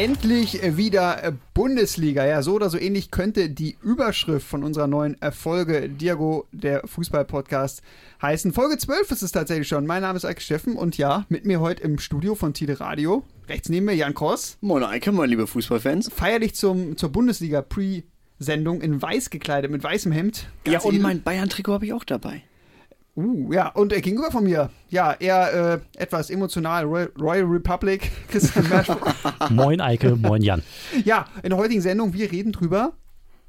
Endlich wieder Bundesliga. Ja, so oder so ähnlich könnte die Überschrift von unserer neuen Folge Diago, der Fußball-Podcast, heißen. Folge 12 ist es tatsächlich schon. Mein Name ist Eike Steffen und ja, mit mir heute im Studio von Tide Radio. Rechts neben mir Jan Kross. Moin Eike, moin liebe Fußballfans. Feierlich zum, zur Bundesliga Pre-Sendung in weiß gekleidet, mit weißem Hemd. Ganz ja, und edel. mein Bayern-Trikot habe ich auch dabei. Uh, ja, und äh, gegenüber von mir, ja, eher äh, etwas emotional, Royal, Royal Republic, Christian moin Eike, moin Jan. Ja, in der heutigen Sendung, wir reden drüber,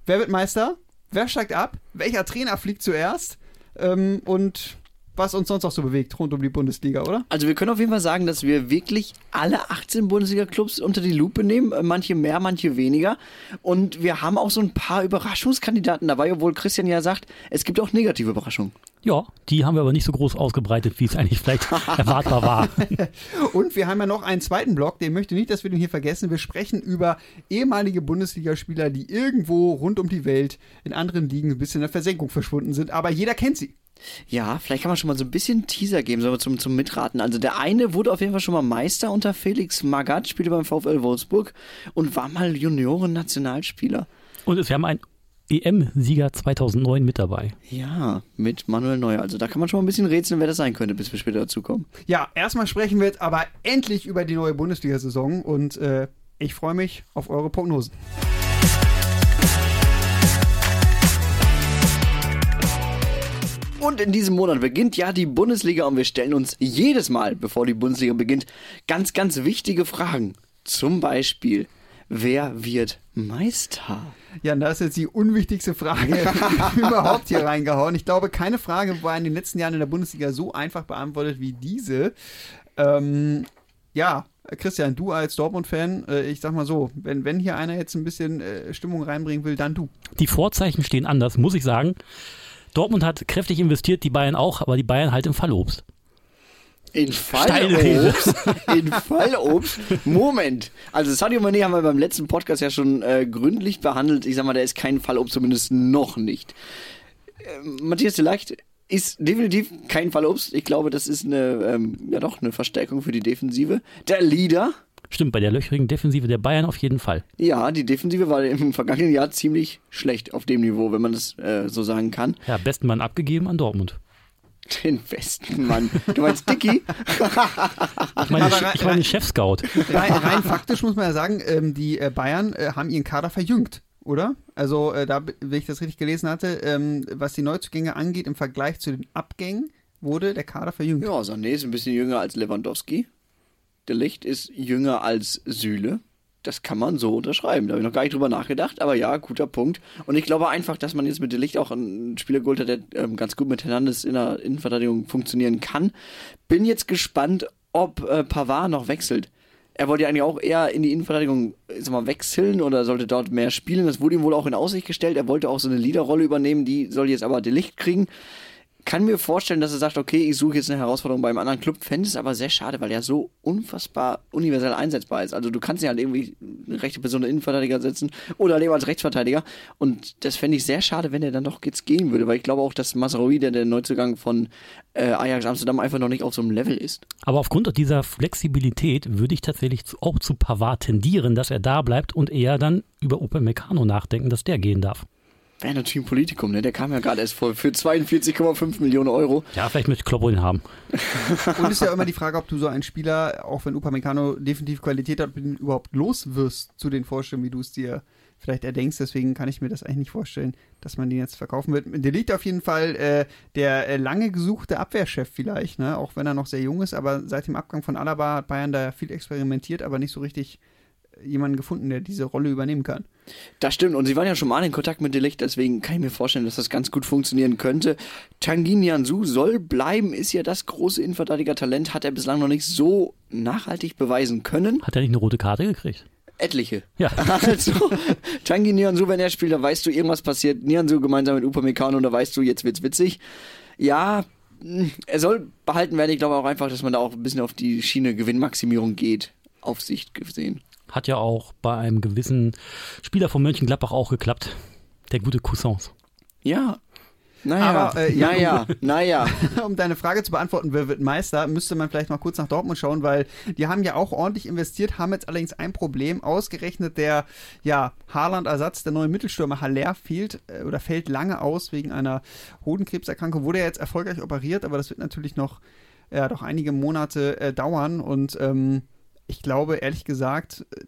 wer wird Meister, wer steigt ab, welcher Trainer fliegt zuerst? Ähm, und was uns sonst noch so bewegt rund um die Bundesliga, oder? Also wir können auf jeden Fall sagen, dass wir wirklich alle 18 Bundesliga-Clubs unter die Lupe nehmen, äh, manche mehr, manche weniger. Und wir haben auch so ein paar Überraschungskandidaten dabei, obwohl Christian ja sagt, es gibt auch negative Überraschungen. Ja, die haben wir aber nicht so groß ausgebreitet, wie es eigentlich vielleicht erwartbar war. Und wir haben ja noch einen zweiten Block, den möchte nicht, dass wir den hier vergessen. Wir sprechen über ehemalige Bundesligaspieler, die irgendwo rund um die Welt in anderen Ligen ein bisschen in der Versenkung verschwunden sind, aber jeder kennt sie. Ja, vielleicht kann man schon mal so ein bisschen Teaser geben, so zum, zum Mitraten. Also der eine wurde auf jeden Fall schon mal Meister unter Felix Magath, spielte beim VfL Wolfsburg und war mal Junioren-Nationalspieler. Und wir haben einen EM-Sieger 2009 mit dabei. Ja, mit Manuel Neuer. Also da kann man schon mal ein bisschen rätseln, wer das sein könnte, bis wir später dazu kommen. Ja, erstmal sprechen wir jetzt aber endlich über die neue Bundesliga-Saison und äh, ich freue mich auf eure Prognosen. Und in diesem Monat beginnt ja die Bundesliga und wir stellen uns jedes Mal, bevor die Bundesliga beginnt, ganz, ganz wichtige Fragen. Zum Beispiel, wer wird Meister? Ja, da ist jetzt die unwichtigste Frage überhaupt hier reingehauen. Ich glaube, keine Frage war in den letzten Jahren in der Bundesliga so einfach beantwortet wie diese. Ähm, ja, Christian, du als Dortmund-Fan, äh, ich sag mal so, wenn, wenn hier einer jetzt ein bisschen äh, Stimmung reinbringen will, dann du. Die Vorzeichen stehen anders, muss ich sagen. Dortmund hat kräftig investiert, die Bayern auch, aber die Bayern halt im Fallobst. In Fallobst? In Fallobst? Moment. Also Sadio Mané haben wir beim letzten Podcast ja schon äh, gründlich behandelt. Ich sag mal, der ist kein Fallobst, zumindest noch nicht. Äh, Matthias Leicht ist definitiv kein Fallobst. Ich glaube, das ist eine, ähm, ja doch, eine Verstärkung für die Defensive. Der Leader Stimmt, bei der löchrigen Defensive der Bayern auf jeden Fall. Ja, die Defensive war im vergangenen Jahr ziemlich schlecht auf dem Niveau, wenn man das äh, so sagen kann. Ja, besten Mann abgegeben an Dortmund. Den besten Mann. Du meinst Dicky? ich meine, ich meine Chef-Scout. Rein, rein, faktisch muss man ja sagen, ähm, die äh, Bayern äh, haben ihren Kader verjüngt oder? Also äh, da, wenn ich das richtig gelesen hatte, ähm, was die Neuzugänge angeht, im Vergleich zu den Abgängen wurde der Kader verjüngt. Ja, Sané ist ein bisschen jünger als Lewandowski. Der Licht ist jünger als Sühle. Das kann man so unterschreiben. Da habe ich noch gar nicht drüber nachgedacht, aber ja, guter Punkt. Und ich glaube einfach, dass man jetzt mit Licht auch einen Spieler geholt hat, der ähm, ganz gut mit Hernandez in der Innenverteidigung funktionieren kann. Bin jetzt gespannt, ob äh, Pavard noch wechselt. Er wollte ja eigentlich auch eher in die Innenverteidigung sag mal, wechseln oder sollte dort mehr spielen. Das wurde ihm wohl auch in Aussicht gestellt. Er wollte auch so eine Leaderrolle übernehmen, die soll jetzt aber Licht kriegen kann mir vorstellen, dass er sagt, okay, ich suche jetzt eine Herausforderung beim anderen Club. Fände es aber sehr schade, weil er so unfassbar universell einsetzbar ist. Also du kannst ihn halt irgendwie eine rechte Person Innenverteidiger setzen oder lieber als Rechtsverteidiger. Und das fände ich sehr schade, wenn er dann doch jetzt gehen würde, weil ich glaube auch, dass Masraoui, der der Neuzugang von äh, Ajax Amsterdam, einfach noch nicht auf so einem Level ist. Aber aufgrund dieser Flexibilität würde ich tatsächlich auch zu Pavard tendieren, dass er da bleibt und eher dann über Open Meccano nachdenken, dass der gehen darf. Wäre natürlich ein Politikum, ne? Der kam ja gerade erst vor für 42,5 Millionen Euro. Ja, vielleicht möchte Kloppo ihn haben. Und ist ja immer die Frage, ob du so einen Spieler, auch wenn Upamecano definitiv Qualität hat, überhaupt los wirst zu den Vorstellungen, wie du es dir vielleicht erdenkst. Deswegen kann ich mir das eigentlich nicht vorstellen, dass man den jetzt verkaufen wird. Der liegt auf jeden Fall äh, der äh, lange gesuchte Abwehrchef vielleicht, ne? Auch wenn er noch sehr jung ist, aber seit dem Abgang von Alaba hat Bayern da viel experimentiert, aber nicht so richtig jemanden gefunden, der diese Rolle übernehmen kann. Das stimmt. Und sie waren ja schon mal in Kontakt mit Delicht, deswegen kann ich mir vorstellen, dass das ganz gut funktionieren könnte. Tanguy Nianzou soll bleiben, ist ja das große Innenverteidiger-Talent, hat er bislang noch nicht so nachhaltig beweisen können. Hat er nicht eine rote Karte gekriegt? Etliche. Ja. Also, Tanguy Nianzou, wenn er spielt, da weißt du, irgendwas passiert. Nianzou gemeinsam mit Upamecano, da weißt du, jetzt wird's witzig. Ja, er soll behalten werden. Ich glaube auch einfach, dass man da auch ein bisschen auf die Schiene Gewinnmaximierung geht. Auf Sicht gesehen. Hat ja auch bei einem gewissen Spieler von Mönchengladbach auch geklappt. Der gute Cousins. Ja. Naja, Aber, äh, ja, naja, naja. um deine Frage zu beantworten, wer wird Meister, müsste man vielleicht mal kurz nach Dortmund schauen, weil die haben ja auch ordentlich investiert, haben jetzt allerdings ein Problem. Ausgerechnet der ja, Haaland-Ersatz, der neue Mittelstürmer Haller, fehlt äh, oder fällt lange aus wegen einer Hodenkrebserkrankung. Wurde ja jetzt erfolgreich operiert, aber das wird natürlich noch ja, doch einige Monate äh, dauern und ähm, ich glaube, ehrlich gesagt, äh,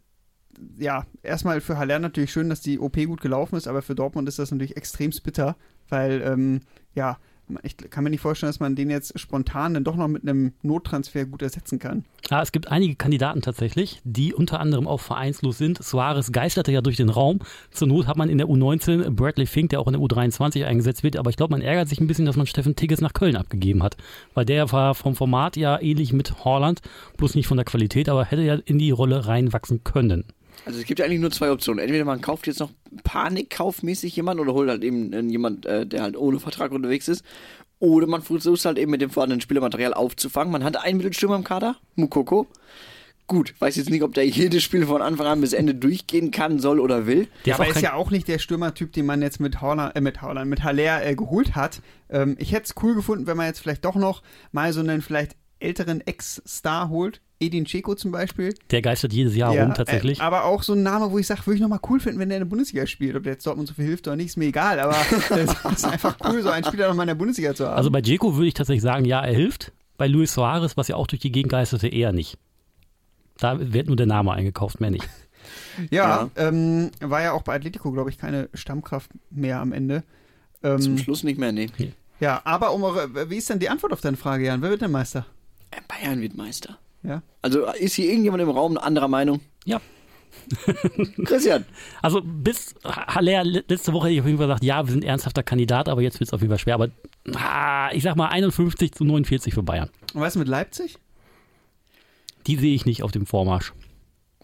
ja, erstmal für Haller natürlich schön, dass die OP gut gelaufen ist, aber für Dortmund ist das natürlich extrem bitter, weil, ähm, ja, ich kann mir nicht vorstellen, dass man den jetzt spontan dann doch noch mit einem Nottransfer gut ersetzen kann. Ja, es gibt einige Kandidaten tatsächlich, die unter anderem auch vereinslos sind. Suarez geisterte ja durch den Raum. Zur Not hat man in der U19 Bradley Fink, der auch in der U23 eingesetzt wird. Aber ich glaube, man ärgert sich ein bisschen, dass man Steffen Tigges nach Köln abgegeben hat. Weil der war vom Format ja ähnlich mit Holland, bloß nicht von der Qualität, aber hätte ja in die Rolle reinwachsen können. Also es gibt ja eigentlich nur zwei Optionen. Entweder man kauft jetzt noch panikkaufmäßig jemanden oder holt halt eben jemand, äh, der halt ohne Vertrag unterwegs ist. Oder man versucht halt eben mit dem vorhandenen Spielermaterial aufzufangen. Man hat einen Mittelstürmer im Kader, Mukoko. Gut, weiß jetzt nicht, ob der jedes Spiel von Anfang an bis Ende durchgehen kann, soll oder will. Der aber ist ja auch nicht der Stürmertyp, den man jetzt mit Holland, äh, mit Holland, mit Haller äh, geholt hat. Ähm, ich hätte es cool gefunden, wenn man jetzt vielleicht doch noch mal so einen vielleicht älteren Ex-Star holt, Edin Dzeko zum Beispiel. Der geistert jedes Jahr ja, rum tatsächlich. Äh, aber auch so ein Name, wo ich sage, würde ich nochmal cool finden, wenn der in der Bundesliga spielt. Ob der jetzt Dortmund so viel hilft oder nicht, ist mir egal. Aber es ist einfach cool, so einen Spieler nochmal in der Bundesliga zu haben. Also bei Dzeko würde ich tatsächlich sagen, ja, er hilft. Bei Luis Suarez, was ja auch durch die Gegend geisterte, eher nicht. Da wird nur der Name eingekauft, mehr nicht. Ja, ja. Ähm, war ja auch bei Atletico, glaube ich, keine Stammkraft mehr am Ende. Ähm, Zum Schluss nicht mehr, nee. Ja, aber um eure, wie ist denn die Antwort auf deine Frage, Jan? Wer wird denn Meister? Äh, Bayern wird Meister. Ja. Also ist hier irgendjemand im Raum anderer Meinung? Ja. Christian. Also bis Haller letzte Woche hätte ich auf jeden Fall gesagt, ja, wir sind ernsthafter Kandidat, aber jetzt wird es auf jeden Fall schwer. Aber ah, ich sag mal 51 zu 49 für Bayern. Und was mit Leipzig? Die sehe ich nicht auf dem Vormarsch.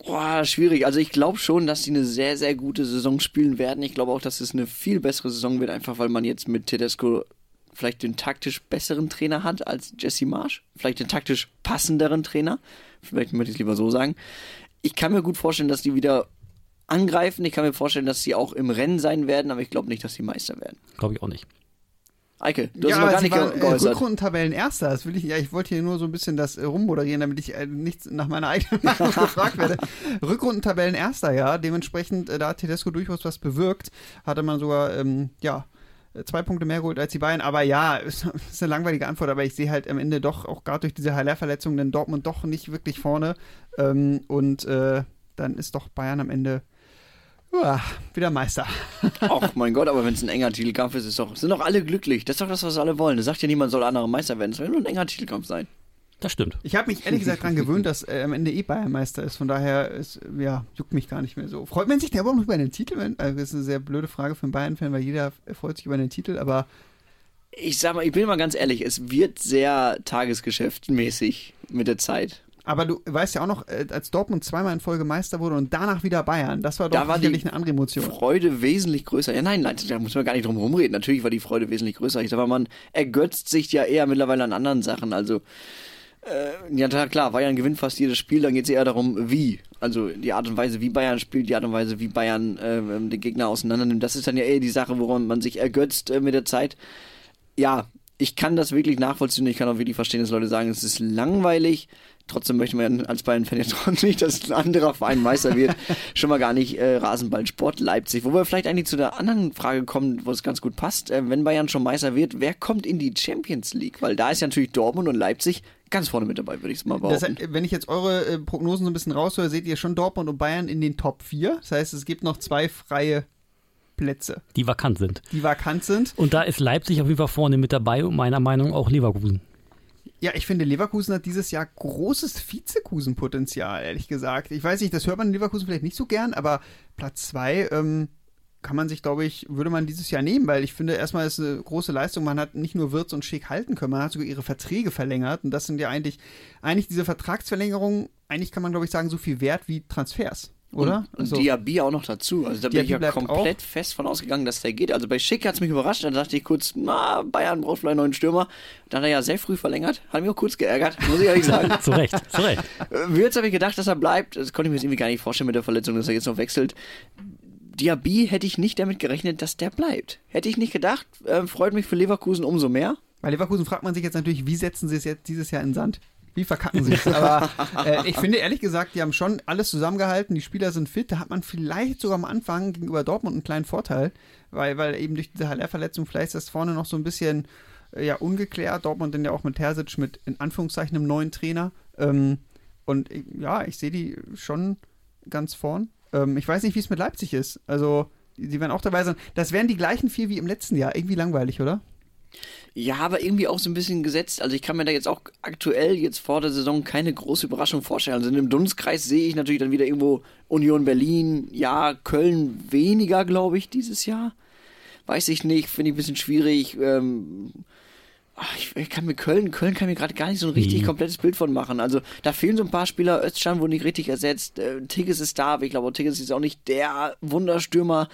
Boah, schwierig. Also ich glaube schon, dass sie eine sehr, sehr gute Saison spielen werden. Ich glaube auch, dass es eine viel bessere Saison wird, einfach weil man jetzt mit Tedesco vielleicht den taktisch besseren Trainer hat als Jesse Marsch, vielleicht den taktisch passenderen Trainer, vielleicht möchte ich es lieber so sagen. Ich kann mir gut vorstellen, dass die wieder angreifen. Ich kann mir vorstellen, dass sie auch im Rennen sein werden, aber ich glaube nicht, dass sie Meister werden. Glaube ich auch nicht. Eike, du ja, hast noch gar nicht ge geäußert. Rückrundentabellen erster. Das will ich, ja, ich wollte hier nur so ein bisschen das äh, rummoderieren, damit ich äh, nicht nach meiner eigenen Meinung gefragt werde. Rückrundentabellen erster, ja. Dementsprechend, äh, da hat Tedesco durchaus was bewirkt. Hatte man sogar, ähm, ja, zwei Punkte mehr geholt als die Bayern. Aber ja, ist, ist eine langweilige Antwort, aber ich sehe halt am Ende doch, auch gerade durch diese Haller-Verletzung, den Dortmund doch nicht wirklich vorne. Ähm, und äh, dann ist doch Bayern am Ende ja, wieder Meister. Ach mein Gott, aber wenn es ein enger Titelkampf ist, ist doch, sind doch alle glücklich. Das ist doch das, was alle wollen. Das sagt ja niemand, soll anderer Meister werden. Es soll nur ein enger Titelkampf sein. Das stimmt. Ich habe mich ehrlich gesagt daran gewöhnt, dass äh, am Ende eh Bayern Meister ist. Von daher ist, ja, juckt mich gar nicht mehr so. Freut man sich da überhaupt noch über den Titel? Also das ist eine sehr blöde Frage für einen Bayern-Fan, weil jeder freut sich über den Titel, aber. Ich sag mal, ich bin mal ganz ehrlich, es wird sehr tagesgeschäftmäßig mit der Zeit. Aber du weißt ja auch noch, äh, als Dortmund zweimal in Folge Meister wurde und danach wieder Bayern, das war doch da war sicherlich eine andere Emotion. Freude wesentlich größer. Ja, nein, nein, da muss man gar nicht drum rumreden. Natürlich war die Freude wesentlich größer. Ich sag mal, man ergötzt sich ja eher mittlerweile an anderen Sachen. Also, äh, ja, klar, Bayern gewinnt fast jedes Spiel, dann geht es eher darum, wie. Also die Art und Weise, wie Bayern spielt, die Art und Weise, wie Bayern äh, den Gegner auseinandernimmt. Das ist dann ja eher die Sache, woran man sich ergötzt äh, mit der Zeit. Ja, ich kann das wirklich nachvollziehen. Ich kann auch wirklich verstehen, dass Leute sagen, es ist langweilig. Trotzdem möchte man als Bayern-Fan ja trotzdem nicht, dass ein anderer Verein Meister wird. Schon mal gar nicht äh, Rasenballsport Leipzig. Wo wir vielleicht eigentlich zu der anderen Frage kommen, wo es ganz gut passt. Äh, wenn Bayern schon Meister wird, wer kommt in die Champions League? Weil da ist ja natürlich Dortmund und Leipzig ganz vorne mit dabei, würde ich es mal behaupten. Das, wenn ich jetzt eure äh, Prognosen so ein bisschen raushöre, seht ihr schon Dortmund und Bayern in den Top 4. Das heißt, es gibt noch zwei freie Plätze. Die vakant sind. Die vakant sind. Und da ist Leipzig auf jeden Fall vorne mit dabei und meiner Meinung nach auch Leverkusen. Ja, ich finde, Leverkusen hat dieses Jahr großes Vizekusen-Potenzial, ehrlich gesagt. Ich weiß nicht, das hört man in Leverkusen vielleicht nicht so gern, aber Platz 2 ähm, kann man sich, glaube ich, würde man dieses Jahr nehmen, weil ich finde, erstmal ist eine große Leistung. Man hat nicht nur Wirtz und Schick halten können, man hat sogar ihre Verträge verlängert. Und das sind ja eigentlich, eigentlich diese Vertragsverlängerungen, eigentlich kann man, glaube ich, sagen, so viel wert wie Transfers. Oder? Und, also, Diaby auch noch dazu. Also da Diaby bin ich ja komplett auch. fest von ausgegangen, dass der geht. Also bei Schick hat es mich überrascht. Da dachte ich kurz, na, Bayern braucht vielleicht einen neuen Stürmer. Dann hat er ja sehr früh verlängert. Hat mich auch kurz geärgert, muss ich ehrlich sagen. zu Recht, zu Recht. Jetzt habe ich gedacht, dass er bleibt. Das konnte ich mir jetzt irgendwie gar nicht vorstellen mit der Verletzung, dass er jetzt noch wechselt. Diaby hätte ich nicht damit gerechnet, dass der bleibt. Hätte ich nicht gedacht. Äh, freut mich für Leverkusen umso mehr. Bei Leverkusen fragt man sich jetzt natürlich, wie setzen sie es jetzt dieses Jahr in Sand? Wie verkacken sie es? Aber äh, ich finde ehrlich gesagt, die haben schon alles zusammengehalten, die Spieler sind fit, da hat man vielleicht sogar am Anfang gegenüber Dortmund einen kleinen Vorteil, weil, weil eben durch diese Haller-Verletzung vielleicht ist das vorne noch so ein bisschen äh, ja, ungeklärt. Dortmund dann ja auch mit Terzic mit in Anführungszeichen einem neuen Trainer. Ähm, und äh, ja, ich sehe die schon ganz vorn. Ähm, ich weiß nicht, wie es mit Leipzig ist. Also, die, werden auch dabei sein. Das wären die gleichen vier wie im letzten Jahr. Irgendwie langweilig, oder? Ja, aber irgendwie auch so ein bisschen gesetzt. Also ich kann mir da jetzt auch aktuell jetzt vor der Saison keine große Überraschung vorstellen. Also in dem Dunstkreis sehe ich natürlich dann wieder irgendwo Union Berlin, ja, Köln weniger, glaube ich, dieses Jahr. Weiß ich nicht, finde ich ein bisschen schwierig. Ähm, ich, ich kann mir Köln, Köln kann mir gerade gar nicht so ein richtig Nee. komplettes Bild von machen. Also da fehlen so ein paar Spieler. Özcan wurde nicht richtig ersetzt. Äh, Tigges ist da, aber ich glaube, Tigges ist auch nicht der Wunderstürmer,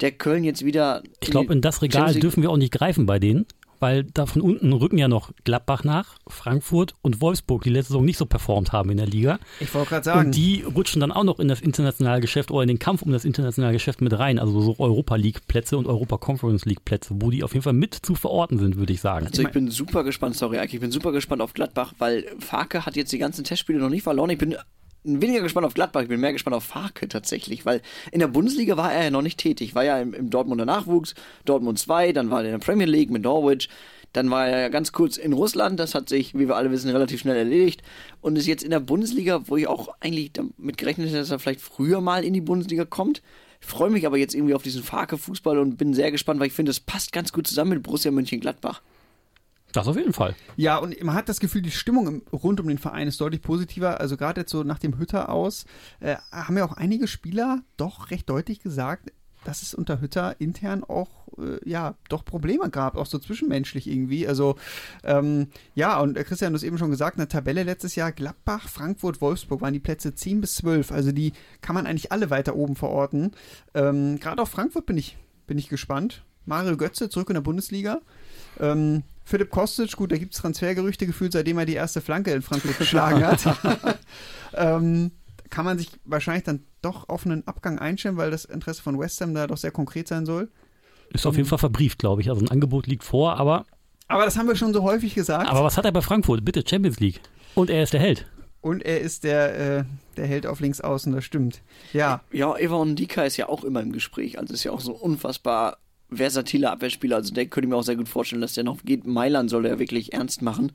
der Köln jetzt wieder. Ich glaube, in das Regal dürfen wir auch nicht greifen bei denen, weil da von unten rücken ja noch Gladbach nach, Frankfurt und Wolfsburg, die letzte Saison nicht so performt haben in der Liga. Ich wollte gerade sagen. Und die rutschen dann auch noch in das internationale Geschäft oder in den Kampf um das internationale Geschäft mit rein. Also so Europa League Plätze und Europa Conference League Plätze, wo die auf jeden Fall mit zu verorten sind, würde ich sagen. Also ich bin super gespannt, sorry, Eike, ich bin super gespannt auf Gladbach, weil Farke hat jetzt die ganzen Testspiele noch nicht verloren. Ich bin weniger gespannt auf Gladbach, ich bin mehr gespannt auf Farke tatsächlich, weil in der Bundesliga war er ja noch nicht tätig. War ja im, im Dortmunder Nachwuchs, Dortmund 2, dann war er in der Premier League mit Norwich, dann war er ja ganz kurz in Russland, das hat sich, wie wir alle wissen, relativ schnell erledigt und ist jetzt in der Bundesliga, wo ich auch eigentlich damit gerechnet hätte, dass er vielleicht früher mal in die Bundesliga kommt. Ich freue mich aber jetzt irgendwie auf diesen Farke-Fußball und bin sehr gespannt, weil ich finde, es passt ganz gut zusammen mit Borussia Mönchengladbach. Das auf jeden Fall. Ja, und man hat das Gefühl, die Stimmung im, rund um den Verein ist deutlich positiver. Also gerade jetzt so nach dem Hütter aus, äh, haben ja auch einige Spieler doch recht deutlich gesagt, dass es unter Hütter intern auch, äh, ja, doch Probleme gab, auch so zwischenmenschlich irgendwie. Also, ähm, ja, und äh, Christian, du hast eben schon gesagt, in der Tabelle letztes Jahr Gladbach, Frankfurt, Wolfsburg waren die Plätze 10 bis 12. Also die kann man eigentlich alle weiter oben verorten. Ähm, gerade auf Frankfurt bin ich, bin ich gespannt. Mario Götze zurück in der Bundesliga. Ähm, Philipp Kostic, gut, da gibt es Transfergerüchte gefühlt, seitdem er die erste Flanke in Frankfurt geschlagen hat. ähm, kann man sich wahrscheinlich dann doch auf einen Abgang einstellen, weil das Interesse von West Ham da doch sehr konkret sein soll. Ist auf jeden Fall verbrieft, glaube ich. Also ein Angebot liegt vor, aber, Aber das haben wir schon so häufig gesagt. aber was hat er bei Frankfurt? Bitte, Champions League. Und er ist der Held. Und er ist der, äh, der Held auf links außen, das stimmt. Ja, Ja, Evan Dika ist ja auch immer im Gespräch. Also ist ja auch so unfassbar versatiler Abwehrspieler. Also der könnte ich mir auch sehr gut vorstellen, dass der noch geht. Mailand soll er wirklich ernst machen.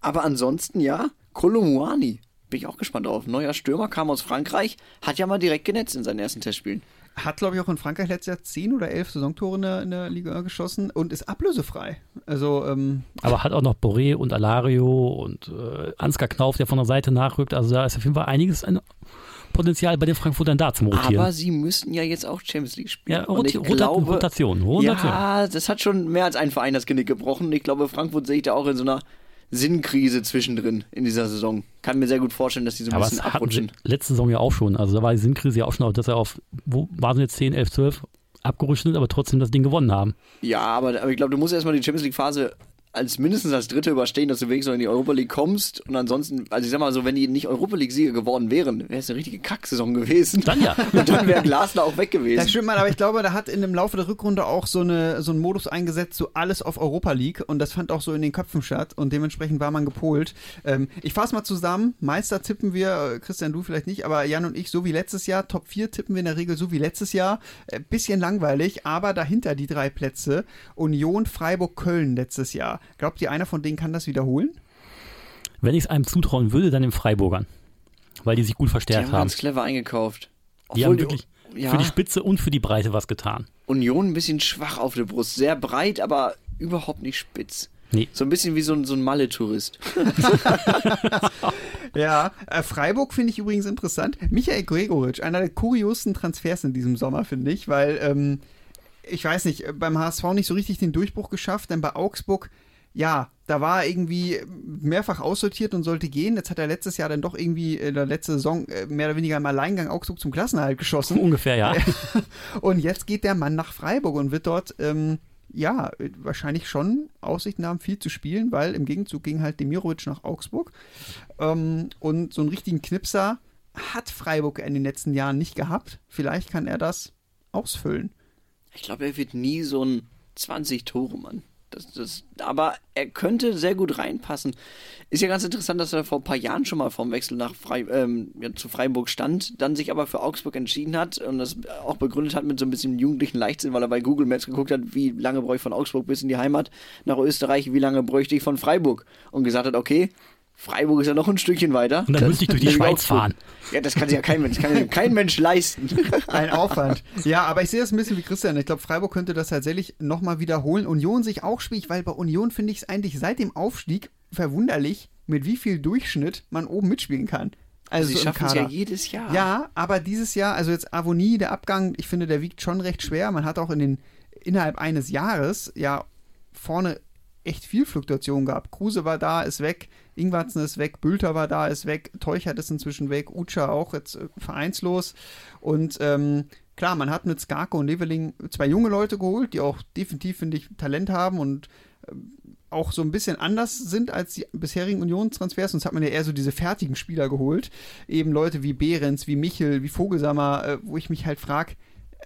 Aber ansonsten, ja, Kolomouani. Bin ich auch gespannt drauf. Neuer Stürmer kam aus Frankreich, hat ja mal direkt genetzt in seinen ersten Testspielen. hat, glaube ich, auch in Frankreich letztes Jahr 10 oder 11 Saisontore in der, in der Liga geschossen und ist ablösefrei. Also, ähm, Aber hat auch noch Boré und Alario und äh, Ansgar Knauf, der von der Seite nachrückt. Also da ist auf jeden Fall einiges an Potenzial bei den Frankfurtern da zum Rotieren. Aber sie müssen ja jetzt auch Champions League spielen. ja, ich Rota glaube, Rotation. Rotation. Ja, das hat schon mehr als ein Verein das Genick gebrochen. Ich glaube, Frankfurt sehe ich da auch in so einer Sinnkrise zwischendrin in dieser Saison. Kann mir sehr gut vorstellen, dass die so ein Aber bisschen hatten abrutschen. letzte Saison ja auch schon. Also da war die Sinnkrise ja auch schon, dass er auf, wo waren sie jetzt 10, 11, 12 abgerutscht sind, aber trotzdem das Ding gewonnen haben. Ja, aber, aber ich glaube, du musst erstmal die Champions League-Phase als mindestens als Dritte überstehen, dass du wenigstens noch in die Europa League kommst. Und ansonsten, also ich sag mal so, wenn die nicht Europa League-Sieger geworden wären, wäre es eine richtige Kacksaison gewesen. Dann ja. Und dann wäre Glasner auch weg das gewesen. stimmt mal, aber ich glaube, da hat in dem Laufe der Rückrunde auch so, eine, so einen Modus eingesetzt, so alles auf Europa League und das fand auch so in den Köpfen statt und dementsprechend war man gepolt. Ähm, ich fasse mal zusammen, Meister tippen wir, äh, Christian, du vielleicht nicht, aber Jan und ich so wie letztes Jahr, Top 4 tippen wir in der Regel so wie letztes Jahr. Äh, bisschen langweilig, aber dahinter die drei Plätze, Union, Freiburg, Köln letztes Jahr. Glaubt ihr, einer von denen kann das wiederholen? Wenn ich es einem zutrauen würde, dann den Freiburgern. Weil die sich gut Die verstärkt haben haben. ganz clever eingekauft. Die haben Obwohl wirklich ja, für die Spitze und für die Breite was getan. Union ein bisschen schwach auf der Brust. Sehr breit, aber überhaupt nicht spitz. Nee. So ein bisschen wie so ein, so ein Malle-Tourist. Ja, äh, Freiburg finde ich übrigens interessant. Michael Gregoritsch, einer der kuriosesten Transfers in diesem Sommer, finde ich, weil, ähm, ich weiß nicht, beim HSV nicht so richtig den Durchbruch geschafft, denn bei Augsburg, ja, da war er irgendwie mehrfach aussortiert und sollte gehen. Jetzt hat er letztes Jahr dann doch irgendwie in der letzten Saison äh, mehr oder weniger im Alleingang Augsburg zum Klassenerhalt geschossen. Ungefähr, ja. Und jetzt geht der Mann nach Freiburg und wird dort, ähm, ja, wahrscheinlich schon Aussichten haben, viel zu spielen, weil im Gegenzug ging halt Demirovic nach Augsburg. Ähm, und so einen richtigen Knipser hat Freiburg in den letzten Jahren nicht gehabt. Vielleicht kann er das ausfüllen. Ich glaube, er wird nie so ein 20-Tore-Mann. Das, das, aber er könnte sehr gut reinpassen. Ist ja ganz interessant, dass er vor ein paar Jahren schon mal vom Wechsel nach Frei, ähm, ja, zu Freiburg stand, dann sich aber für Augsburg entschieden hat und das auch begründet hat mit so ein bisschen jugendlichen Leichtsinn, weil er bei Google Maps geguckt hat, wie lange bräuchte ich von Augsburg bis in die Heimat nach Österreich, wie lange bräuchte ich von Freiburg und gesagt hat, okay, Freiburg ist ja noch ein Stückchen weiter. Und dann müsste ich durch die Schweiz fahren. Ja, das kann sich ja kein Mensch, kann ja kein Mensch leisten. Ein Aufwand. Ja, aber ich sehe das ein bisschen wie Christian. Ich glaube, Freiburg könnte das tatsächlich nochmal wiederholen. Union sich auch schwierig, weil bei Union finde ich es eigentlich seit dem Aufstieg verwunderlich, mit wie viel Durchschnitt man oben mitspielen kann. Also Sie so im schaffen es ja jedes Jahr. Ja, aber dieses Jahr, also jetzt Avonie, der Abgang, ich finde, der wiegt schon recht schwer. Man hat auch in den, innerhalb eines Jahres ja vorne echt viel Fluktuation gehabt. Kruse war da, ist weg, Ingwarzen ist weg, Bülter war da, ist weg, Teuchert ist inzwischen weg, Ucha auch jetzt äh, vereinslos. Und ähm, klar, man hat mit Skarke und Leveling zwei junge Leute geholt, die auch definitiv, finde ich, Talent haben und ähm, auch so ein bisschen anders sind als die bisherigen Unionstransfers. Sonst hat man ja eher so diese fertigen Spieler geholt. Eben Leute wie Behrens, wie Michel, wie Vogelsammer, äh, wo ich mich halt frage,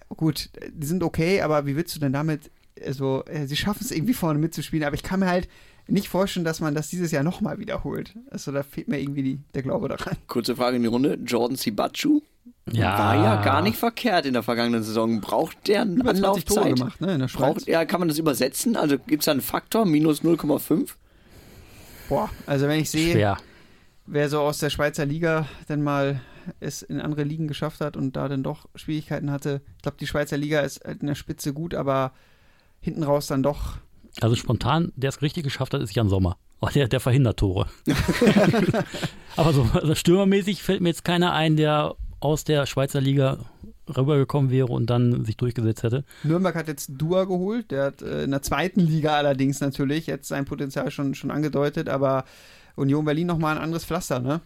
gut, die sind okay, aber wie willst du denn damit, also, äh, sie schaffen es irgendwie vorne mitzuspielen, aber ich kann mir halt nicht vorstellen, dass man das dieses Jahr nochmal wiederholt. Also da fehlt mir irgendwie die, der Glaube daran. Kurze Frage in die Runde. Jordan Sibachu Ja. war ja gar nicht verkehrt in der vergangenen Saison. Braucht der eine Über 20 Tore Anlaufzeit? gemacht, ne, in der Schweiz. Braucht, ja, kann man das übersetzen? Also gibt es da einen Faktor, minus 0,5? Boah, also wenn ich sehe, Schwer. wer so aus der Schweizer Liga dann mal es in andere Ligen geschafft hat und da dann doch Schwierigkeiten hatte. Ich glaube, die Schweizer Liga ist halt in der Spitze gut, aber hinten raus dann doch. Also spontan, der es richtig geschafft hat, ist Jan Sommer. Oh, der, der verhindert Tore. Aber so also stürmermäßig fällt mir jetzt keiner ein, der aus der Schweizer Liga rübergekommen wäre und dann sich durchgesetzt hätte. Nürnberg hat jetzt Dua geholt, der hat äh, in der zweiten Liga allerdings natürlich jetzt sein Potenzial schon, schon angedeutet, aber Union Berlin nochmal ein anderes Pflaster, ne?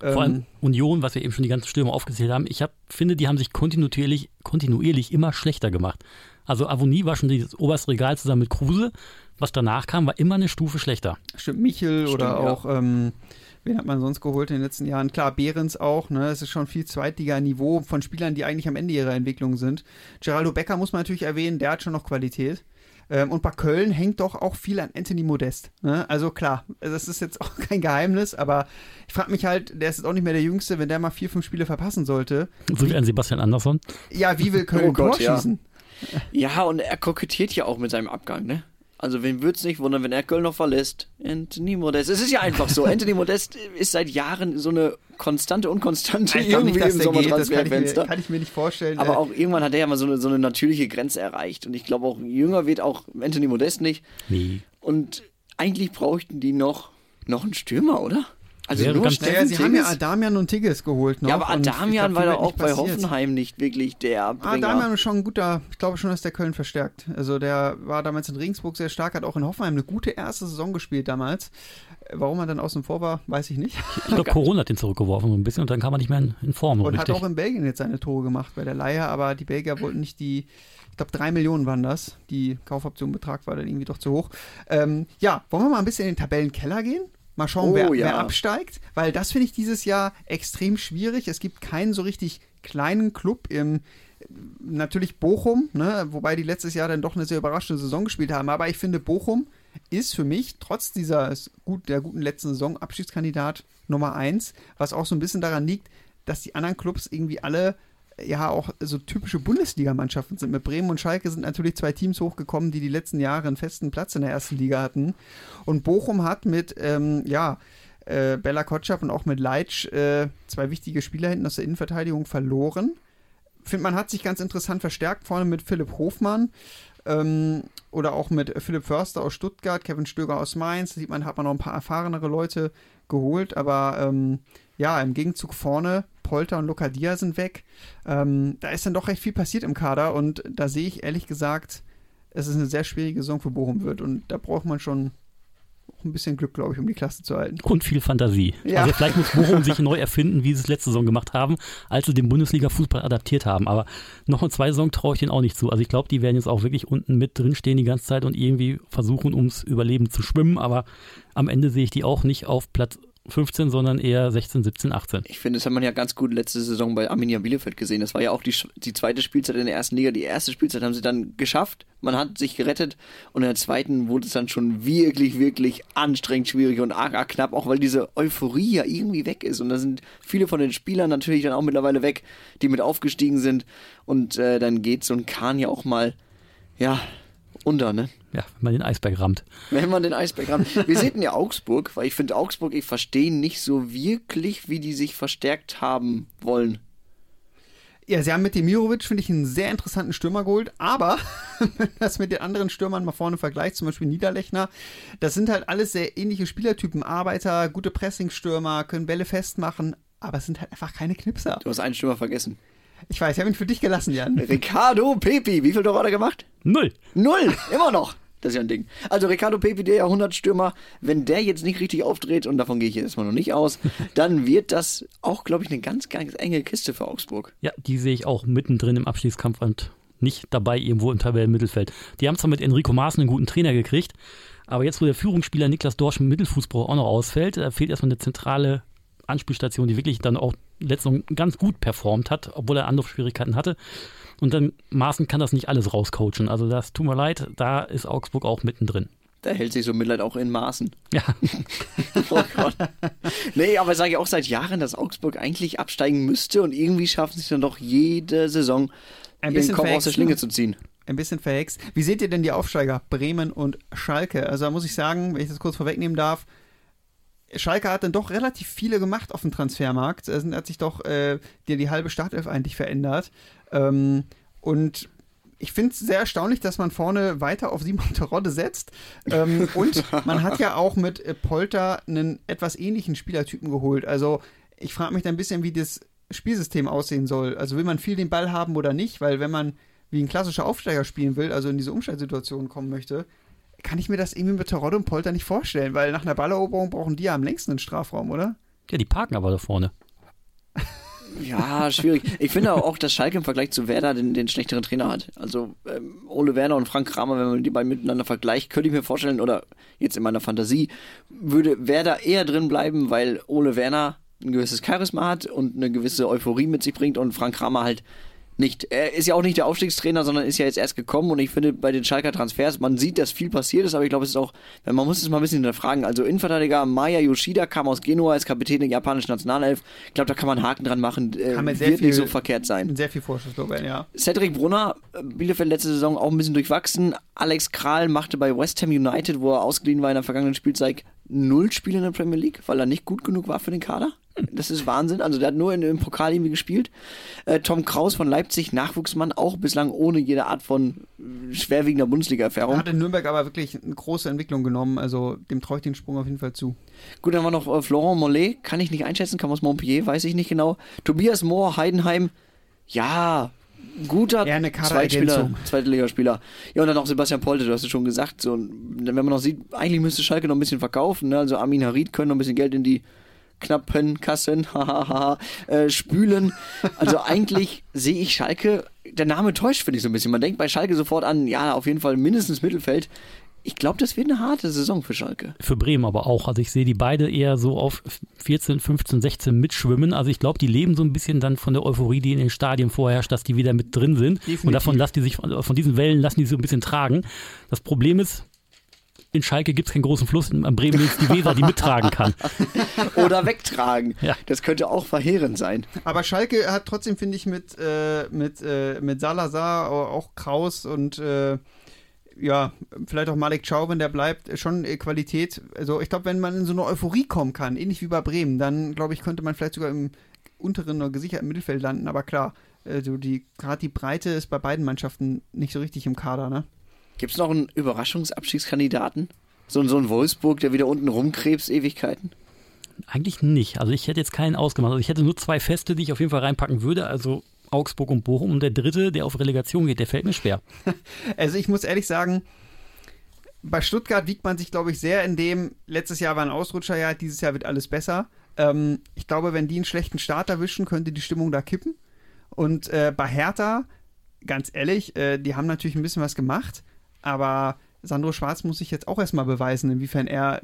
Vor allem Union, was wir eben schon die ganzen Stürmer aufgezählt haben, ich hab, finde, die haben sich kontinuierlich, kontinuierlich immer schlechter gemacht. Also Avonie war schon dieses oberste Regal zusammen mit Kruse. Was danach kam, war immer eine Stufe schlechter. Stimmt, Michel Stimmt, oder ja. auch, ähm, wen hat man sonst geholt in den letzten Jahren? Klar, Behrens auch, ne? Es ist schon viel Zweitliga-Niveau von Spielern, die eigentlich am Ende ihrer Entwicklung sind. Geraldo Becker muss man natürlich erwähnen, der hat schon noch Qualität. Ähm, und bei Köln hängt doch auch viel an Anthony Modest. Ne? Also klar, das ist jetzt auch kein Geheimnis, aber ich frage mich halt, der ist jetzt auch nicht mehr der Jüngste, wenn der mal vier, fünf Spiele verpassen sollte. So wie ein Sebastian Andersson. Ja, wie will Köln Oh Gott, Tor ja. schießen? Ja, und er kokettiert ja auch mit seinem Abgang, ne? Also, wen würde es nicht wundern, wenn er Köln noch verlässt? Anthony Modest. Es ist ja einfach so. Anthony Modest ist seit Jahren so eine konstante Unkonstante Ich irgendwie nicht, im das kann ich, mir, Sommertransferfenster. kann ich mir nicht vorstellen. Aber Äh, auch irgendwann hat er ja mal so eine, so eine natürliche Grenze erreicht. Und ich glaube auch, jünger wird auch Anthony Modest nicht. Nee. Und eigentlich bräuchten die noch, noch einen Stürmer, oder? Also Wäre nur ganz- Steffen naja, sie haben ja Tigges? Adamian und Tigges geholt noch. Ja, aber Adamian glaub, war wird auch bei passiert. Hoffenheim nicht wirklich der Ah, Bringer. Damian ist schon ein guter, ich glaube schon, dass der Köln verstärkt. Also der war damals in Regensburg sehr stark, hat auch in Hoffenheim eine gute erste Saison gespielt damals. Warum er dann außen vor war, weiß ich nicht. Ich glaube, Corona hat den zurückgeworfen so ein bisschen und dann kam er nicht mehr in, in Form. Und hat richtig. auch in Belgien jetzt seine Tore gemacht bei der Leihe, aber die Belgier wollten nicht die, ich glaube drei Millionen waren das. Die Kaufoptionenbetrag war dann irgendwie doch zu hoch. Ähm, ja, wollen wir mal ein bisschen in den Tabellenkeller gehen? Mal schauen, Oh, wer, ja. wer absteigt, weil das finde ich dieses Jahr extrem schwierig. Es gibt keinen so richtig kleinen Club im natürlich Bochum, ne, wobei die letztes Jahr dann doch eine sehr überraschende Saison gespielt haben. Aber ich finde, Bochum ist für mich trotz dieser gut, der guten letzten Saison Abschiedskandidat Nummer eins, was auch so ein bisschen daran liegt, dass die anderen Clubs irgendwie alle ja auch so typische Bundesligamannschaften sind. Mit Bremen und Schalke sind natürlich zwei Teams hochgekommen, die die letzten Jahre einen festen Platz in der ersten Liga hatten. Und Bochum hat mit, ähm, ja, äh, Bella Kotschap und auch mit Leitsch äh, zwei wichtige Spieler hinten aus der Innenverteidigung verloren. Finde, man hat sich ganz interessant verstärkt, vorne mit Philipp Hofmann ähm, oder auch mit Philipp Förster aus Stuttgart, Kevin Stöger aus Mainz. Da sieht man, hat man noch ein paar erfahrenere Leute geholt, aber ähm, ja, im Gegenzug vorne, Polter und Lokadia sind weg. Ähm, da ist dann doch recht viel passiert im Kader und da sehe ich ehrlich gesagt, es ist eine sehr schwierige Saison für Bochum wird und da braucht man schon ein bisschen Glück, glaube ich, um die Klasse zu halten. Und viel Fantasie. Ja. Also vielleicht muss Bochum sich neu erfinden, wie sie es letzte Saison gemacht haben, als sie den Bundesliga-Fußball adaptiert haben. Aber noch eine zwei Saison traue ich denen auch nicht zu. Also ich glaube, die werden jetzt auch wirklich unten mit drinstehen die ganze Zeit und irgendwie versuchen, ums Überleben zu schwimmen. Aber am Ende sehe ich die auch nicht auf Platz 15, sondern eher 16, 17, 18. Ich finde, das hat man ja ganz gut letzte Saison bei Arminia Bielefeld gesehen. Das war ja auch die, die zweite Spielzeit in der ersten Liga. Die erste Spielzeit haben sie dann geschafft. Man hat sich gerettet. Und in der zweiten wurde es dann schon wirklich, wirklich anstrengend, schwierig und arg, arg knapp. Auch weil diese Euphorie ja irgendwie weg ist. Und da sind viele von den Spielern natürlich dann auch mittlerweile weg, die mit aufgestiegen sind. Und äh, dann geht so ein Kahn ja auch mal, ja, unter, ne? Ja, wenn man den Eisberg rammt. Wenn man den Eisberg rammt. Wir sehen ja Augsburg, weil ich finde Augsburg, ich verstehe nicht so wirklich, wie die sich verstärkt haben wollen. Ja, sie haben mit Demirovic, finde ich, einen sehr interessanten Stürmer geholt, aber wenn man das mit den anderen Stürmern mal vorne vergleicht, zum Beispiel Niederlechner, das sind halt alles sehr ähnliche Spielertypen. Arbeiter, gute Pressingstürmer, können Bälle festmachen, aber es sind halt einfach keine Knipser. Du hast einen Stürmer vergessen. Ich weiß, ich habe ihn für dich gelassen, Jan. Ricardo Pepi, wie viel Tore hat er gemacht? Null. Null, immer noch. Das ist ja ein Ding. Also Ricardo Pepi, der Jahrhundertstürmer, wenn der jetzt nicht richtig aufdreht, und davon gehe ich jetzt erstmal noch nicht aus, dann wird das auch, glaube ich, eine ganz, ganz enge Kiste für Augsburg. Ja, die sehe ich auch mittendrin im Abschließkampf und nicht dabei irgendwo im Tabellenmittelfeld. Die haben zwar mit Enrico Maaßen einen guten Trainer gekriegt, aber jetzt, wo der Führungsspieler Niklas Dorsch im Mittelfußbau auch noch ausfällt, da fehlt erstmal eine zentrale Anspielstation, die wirklich dann auch letztens ganz gut performt hat, obwohl er Anlaufschwierigkeiten hatte. Und dann Maaßen kann das nicht alles rauscoachen. Also das tut mir leid, da ist Augsburg auch mittendrin. Da hält sich so Mitleid auch in Maßen. Ja. oh Gott. Nee, aber sage ich auch seit Jahren, dass Augsburg eigentlich absteigen müsste und irgendwie schaffen sie es dann doch jede Saison, Ein bisschen Kopf aus der Schlinge ne? zu ziehen. Ein bisschen verhext. Wie seht ihr denn die Aufsteiger? Bremen und Schalke. Also da muss ich sagen, wenn ich das kurz vorwegnehmen darf, Schalke hat dann doch relativ viele gemacht auf dem Transfermarkt. Es hat sich doch äh, die, die halbe Startelf eigentlich verändert. Ähm, und ich finde es sehr erstaunlich, dass man vorne weiter auf Simon Terodde setzt. Ähm, und man hat ja auch mit äh, Polter einen etwas ähnlichen Spielertypen geholt. Also ich frage mich da ein bisschen, wie das Spielsystem aussehen soll. Also will man viel den Ball haben oder nicht? Weil wenn man wie ein klassischer Aufsteiger spielen will, also in diese Umschaltsituation kommen möchte, kann ich mir das irgendwie mit Terodde und Polter nicht vorstellen, weil nach einer Balleroberung brauchen die ja am längsten einen Strafraum, oder? Ja, die parken aber da vorne. Ja, schwierig. Ich finde auch, dass Schalke im Vergleich zu Werder den, den schlechteren Trainer hat. Also ähm, Ole Werner und Frank Kramer, wenn man die beiden miteinander vergleicht, könnte ich mir vorstellen, oder jetzt in meiner Fantasie, würde Werder eher drin bleiben, weil Ole Werner ein gewisses Charisma hat und eine gewisse Euphorie mit sich bringt und Frank Kramer halt nicht. Er ist ja auch nicht der Aufstiegstrainer, sondern ist ja jetzt erst gekommen und ich finde bei den Schalker Transfers, man sieht, dass viel passiert ist, aber ich glaube, es ist auch, man muss es mal ein bisschen hinterfragen. Also Innenverteidiger Maya Yoshida kam aus Genua als Kapitän der japanischen Nationalelf. Ich glaube, da kann man einen Haken dran machen. Äh, Kann man sehr wird nicht viel- so verkehrt sein. Sehr viel Vorschusslorbeeren, ja. Cedric Brunner, äh, Bielefeld letzte Saison auch ein bisschen durchwachsen. Alex Kral machte bei West Ham United, wo er ausgeliehen war in der vergangenen Spielzeit, null Spiele in der Premier League, weil er nicht gut genug war für den Kader. Das ist Wahnsinn. Also der hat nur in, im Pokal irgendwie gespielt. Äh, Tom Kraus von Leipzig, Nachwuchsmann, auch bislang ohne jede Art von schwerwiegender Bundesliga-Erfahrung. Hat in Nürnberg aber wirklich eine große Entwicklung genommen, also dem traue ich den Sprung auf jeden Fall zu. Gut, dann war noch äh, Florent Mollet, kann ich nicht einschätzen, kam aus Montpellier, weiß ich nicht genau. Tobias Mohr, Heidenheim, ja, guter eine Zweitspieler. Zweitligaspieler. Ja, und dann auch Sebastian Polte, du hast es schon gesagt. So, wenn man noch sieht, eigentlich müsste Schalke noch ein bisschen verkaufen. Ne? Also Armin Harid können noch ein bisschen Geld in die knappen Kassen hahaha, äh, spülen. Also eigentlich sehe ich Schalke, der Name täuscht, finde ich so ein bisschen. Man denkt bei Schalke sofort an, ja, auf jeden Fall mindestens Mittelfeld. Ich glaube, das wird eine harte Saison für Schalke. Für Bremen aber auch. Also ich sehe die beide eher so auf 14, 15, 16 mitschwimmen. Also ich glaube, die leben so ein bisschen dann von der Euphorie, die in den Stadien vorherrscht, dass die wieder mit drin sind. Definitiv. Und davon lassen die sich, von diesen Wellen lassen die sich so ein bisschen tragen. Das Problem ist, in Schalke gibt es keinen großen Fluss, in Bremen ist die Weser, die mittragen kann. oder wegtragen. Ja. Das könnte auch verheerend sein. Aber Schalke hat trotzdem, finde ich, mit, äh, mit, äh, mit Salazar, auch Kraus und äh, ja, vielleicht auch Malik Chow, wenn der bleibt, schon äh, Qualität. Also ich glaube, wenn man in so eine Euphorie kommen kann, ähnlich wie bei Bremen, dann glaube ich, könnte man vielleicht sogar im unteren oder gesicherten Mittelfeld landen. Aber klar, also die, gerade die Breite ist bei beiden Mannschaften nicht so richtig im Kader, ne? Gibt es noch einen Überraschungsabstiegskandidaten? So, so ein Wolfsburg, der wieder unten rumkrebst, Ewigkeiten? Eigentlich nicht. Also ich hätte jetzt keinen ausgemacht. Also ich hätte nur zwei Feste, die ich auf jeden Fall reinpacken würde. Also Augsburg und Bochum. Und der dritte, der auf Relegation geht, der fällt mir schwer. Also ich muss ehrlich sagen, bei Stuttgart wiegt man sich, glaube ich, sehr in dem, letztes Jahr war ein Ausrutscherjahr, dieses Jahr wird alles besser. Ähm, ich glaube, wenn die einen schlechten Start erwischen, könnte die Stimmung da kippen. Und äh, bei Hertha, ganz ehrlich, äh, die haben natürlich ein bisschen was gemacht, aber Sandro Schwarz muss sich jetzt auch erstmal beweisen, inwiefern er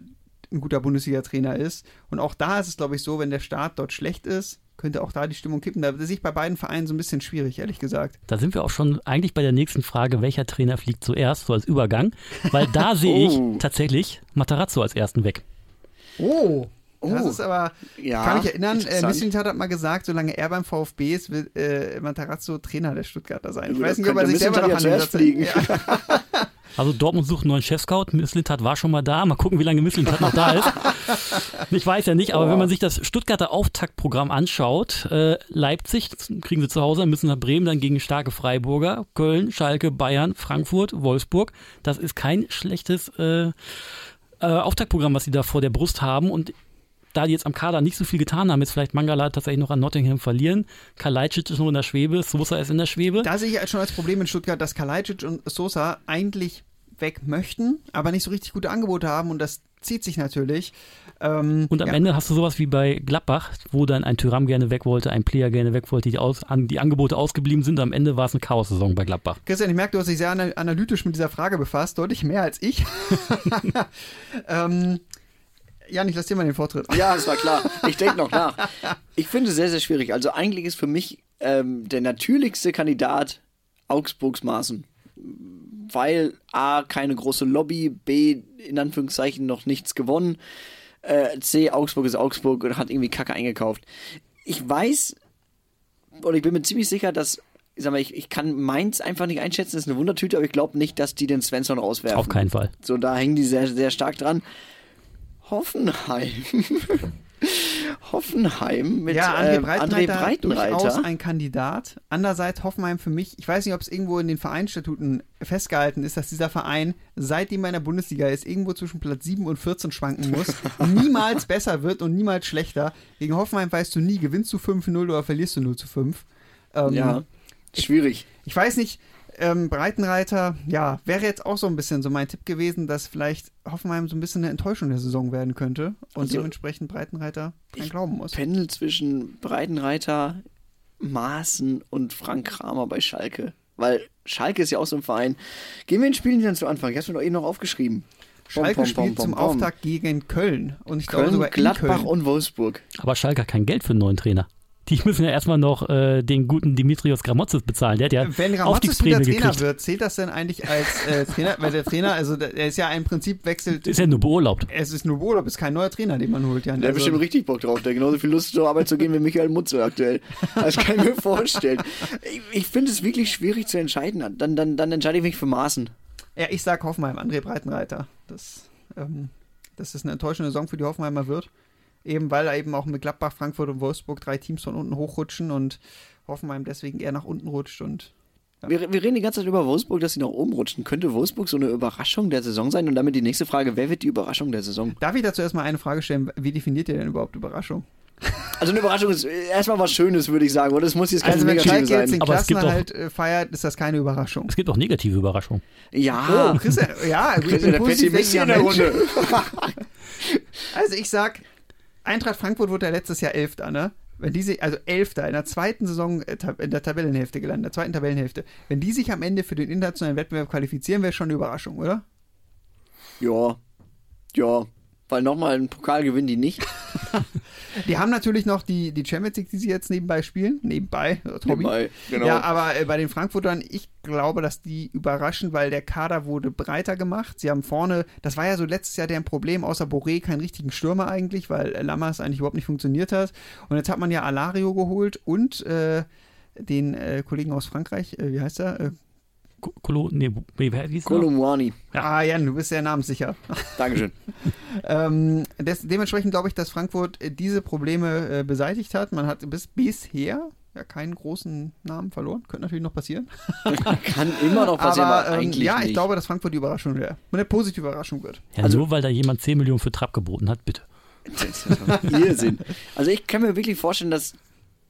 ein guter Bundesliga-Trainer ist. Und auch da ist es, glaube ich, so, wenn der Start dort schlecht ist, könnte auch da die Stimmung kippen. Da sehe ich bei beiden Vereinen so ein bisschen schwierig, ehrlich gesagt. Da sind wir auch schon eigentlich bei der nächsten Frage, welcher Trainer fliegt zuerst, so als Übergang. Weil da sehe Oh. ich tatsächlich Matarazzo als ersten weg. Oh. Das Oh. ist aber, Ja, kann mich erinnern, äh. Mislintat hat mal gesagt, solange er beim VfB ist, wird äh, Matarazzo Trainer der Stuttgarter sein. Ich Ja, weiß das nicht, ob er sich selber noch an Mislintat den Satz- Ja. Also Dortmund sucht einen neuen Chefscout. Misslintat war schon mal da. Mal gucken, wie lange Misslintat noch da ist. Ich weiß ja nicht, aber wenn man sich das Stuttgarter Auftaktprogramm anschaut, äh, Leipzig kriegen sie zu Hause, müssen nach Bremen, dann gegen starke Freiburger, Köln, Schalke, Bayern, Frankfurt, Wolfsburg. Das ist kein schlechtes äh, äh, Auftaktprogramm, was sie da vor der Brust haben und da die jetzt am Kader nicht so viel getan haben, jetzt vielleicht Mangala tatsächlich noch an Nottingham verlieren. Kalajdzic ist noch in der Schwebe, Sosa ist in der Schwebe. Da sehe ich halt schon als Problem in Stuttgart, dass Kalajdzic und Sosa eigentlich weg möchten, aber nicht so richtig gute Angebote haben und das zieht sich natürlich. Ähm, Und am ja. Ende hast du sowas wie bei Gladbach, wo dann ein Tyram gerne weg wollte, ein Player gerne weg wollte, die, aus, an, die Angebote ausgeblieben sind. Am Ende war es eine Chaos-Saison bei Gladbach. Christian, ich merke, du hast dich sehr ana- analytisch mit dieser Frage befasst, deutlich mehr als ich. ähm, Jan, ich lasse dir mal den Vortritt. Ja, das war klar. Ich denke noch nach. Ich finde es sehr, sehr schwierig. Also eigentlich ist für mich ähm, der natürlichste Kandidat Augsburgs Maßen. Weil A, keine große Lobby, B, in Anführungszeichen noch nichts gewonnen, äh, C, Augsburg ist Augsburg und hat irgendwie Kacke eingekauft. Ich weiß, oder ich bin mir ziemlich sicher, dass, ich sag mal, ich, ich kann Mainz einfach nicht einschätzen, das ist eine Wundertüte, aber ich glaube nicht, dass die den Svensson rauswerfen. Auf keinen Fall. So, da hängen die sehr, sehr stark dran. Hoffenheim. Hoffenheim mit ja, André ähm, André Breitenreiter, durchaus Breitenreiter. ein Kandidat. Andererseits Hoffenheim für mich, ich weiß nicht, ob es irgendwo in den Vereinsstatuten festgehalten ist, dass dieser Verein, seitdem er in der Bundesliga ist, irgendwo zwischen Platz 7 und 14 schwanken muss, niemals besser wird und niemals schlechter. Gegen Hoffenheim weißt du nie, gewinnst du 5-0 oder verlierst du 0 zu 5. Ähm, Ja, schwierig. Ich weiß nicht, ähm, Breitenreiter, ja, wäre jetzt auch so ein bisschen so mein Tipp gewesen, dass vielleicht Hoffenheim so ein bisschen eine Enttäuschung der Saison werden könnte und Also, dementsprechend Breitenreiter dran ich glauben muss. Pendel zwischen Breitenreiter, Maaßen und Frank Kramer bei Schalke. Weil Schalke ist ja auch so ein Verein. Gehen wir in Spielen dann zu Anfang. Ich habe mir doch eben noch aufgeschrieben. Schalke Pom, pom, spielt pom, zum pom, pom. Auftakt gegen Köln und ich glaube Köln, sogar in Gladbach Köln. und Wolfsburg. Aber Schalke hat kein Geld für einen neuen Trainer. Die müssen ja erstmal noch äh, den guten Dimitrios Gramotzes bezahlen. Der hat ja Wenn Ramatzes wieder Trainer gekriegt. wird, zählt das denn eigentlich als äh, Trainer? Weil der Trainer, also der der ist ja im Prinzip wechselt. Ist ja nur beurlaubt. Es ist nur Urlaub, ist kein neuer Trainer, den man holt. Ja, Der hat also, bestimmt richtig Bock drauf. Der hat genauso viel Lust zur Arbeit zu gehen wie Michael Mutzel aktuell. Das kann ich mir vorstellen. Ich, ich finde es wirklich schwierig zu entscheiden. Dann, dann, dann entscheide ich mich für Maaßen. ja, ich sag Hoffenheim, André Breitenreiter. Das, ähm, dass es eine enttäuschende Saison für die Hoffenheimer wird. Eben weil da eben auch mit Gladbach, Frankfurt und Wolfsburg drei Teams von unten hochrutschen und Hoffenheim deswegen eher nach unten rutscht und Wir, wir reden die ganze Zeit über Wolfsburg, dass sie nach oben rutschen. Könnte Wolfsburg so eine Überraschung der Saison sein? Und damit die nächste Frage, wer wird die Überraschung der Saison? Darf ich dazu erstmal eine Frage stellen? Wie definiert ihr denn überhaupt Überraschung? Also eine Überraschung ist erstmal was Schönes, würde ich sagen. Oder es muss jetzt keine Also wenn negative Schalke jetzt sein. den Aber es gibt Klassenerhalt äh, feiert, ist das keine Überraschung. Es gibt auch negative Überraschungen. Ja, Oh, Christian, ja, ich bin der positiv Pessimist in der Runde. Also ich sag, Eintracht Frankfurt wurde ja letztes Jahr Elfter, ne? Wenn diese, also Elfter in der zweiten Saison, äh, in der Tabellenhälfte gelandet, in der zweiten Tabellenhälfte. Wenn die sich am Ende für den internationalen Wettbewerb qualifizieren, wäre schon eine Überraschung, oder? Ja, ja. Weil nochmal einen Pokal gewinnen die nicht. Die haben natürlich noch die, die Champions League, die sie jetzt nebenbei spielen. Nebenbei, äh, Hobby. Nebenbei, genau. Ja, aber äh, bei den Frankfurtern, ich glaube, dass die überraschen, weil der Kader wurde breiter gemacht. Sie haben vorne, das war ja so letztes Jahr deren Problem, außer Boré keinen richtigen Stürmer eigentlich, weil äh, Lammers eigentlich überhaupt nicht funktioniert hat. Und jetzt hat man ja Alario geholt und äh, den äh, Kollegen aus Frankreich, äh, wie heißt er? Ko- Kolo, nee, wie wie hieß? Kolumwani. Ah, Jan, du bist sehr namenssicher. Dankeschön. Ähm, des, dementsprechend glaube ich, dass Frankfurt äh, diese Probleme äh, beseitigt hat. Man hat bis bisher ja keinen großen Namen verloren. Könnte natürlich noch passieren. Kann immer noch passieren, aber, aber ähm, eigentlich ja, nicht. ich glaube, dass Frankfurt die Überraschung wäre. Eine positive Überraschung wird. Ja, Also- nur weil da jemand 10 Millionen für Trapp geboten hat, bitte. Das ist doch Irrsinn. Also ich kann mir wirklich vorstellen, dass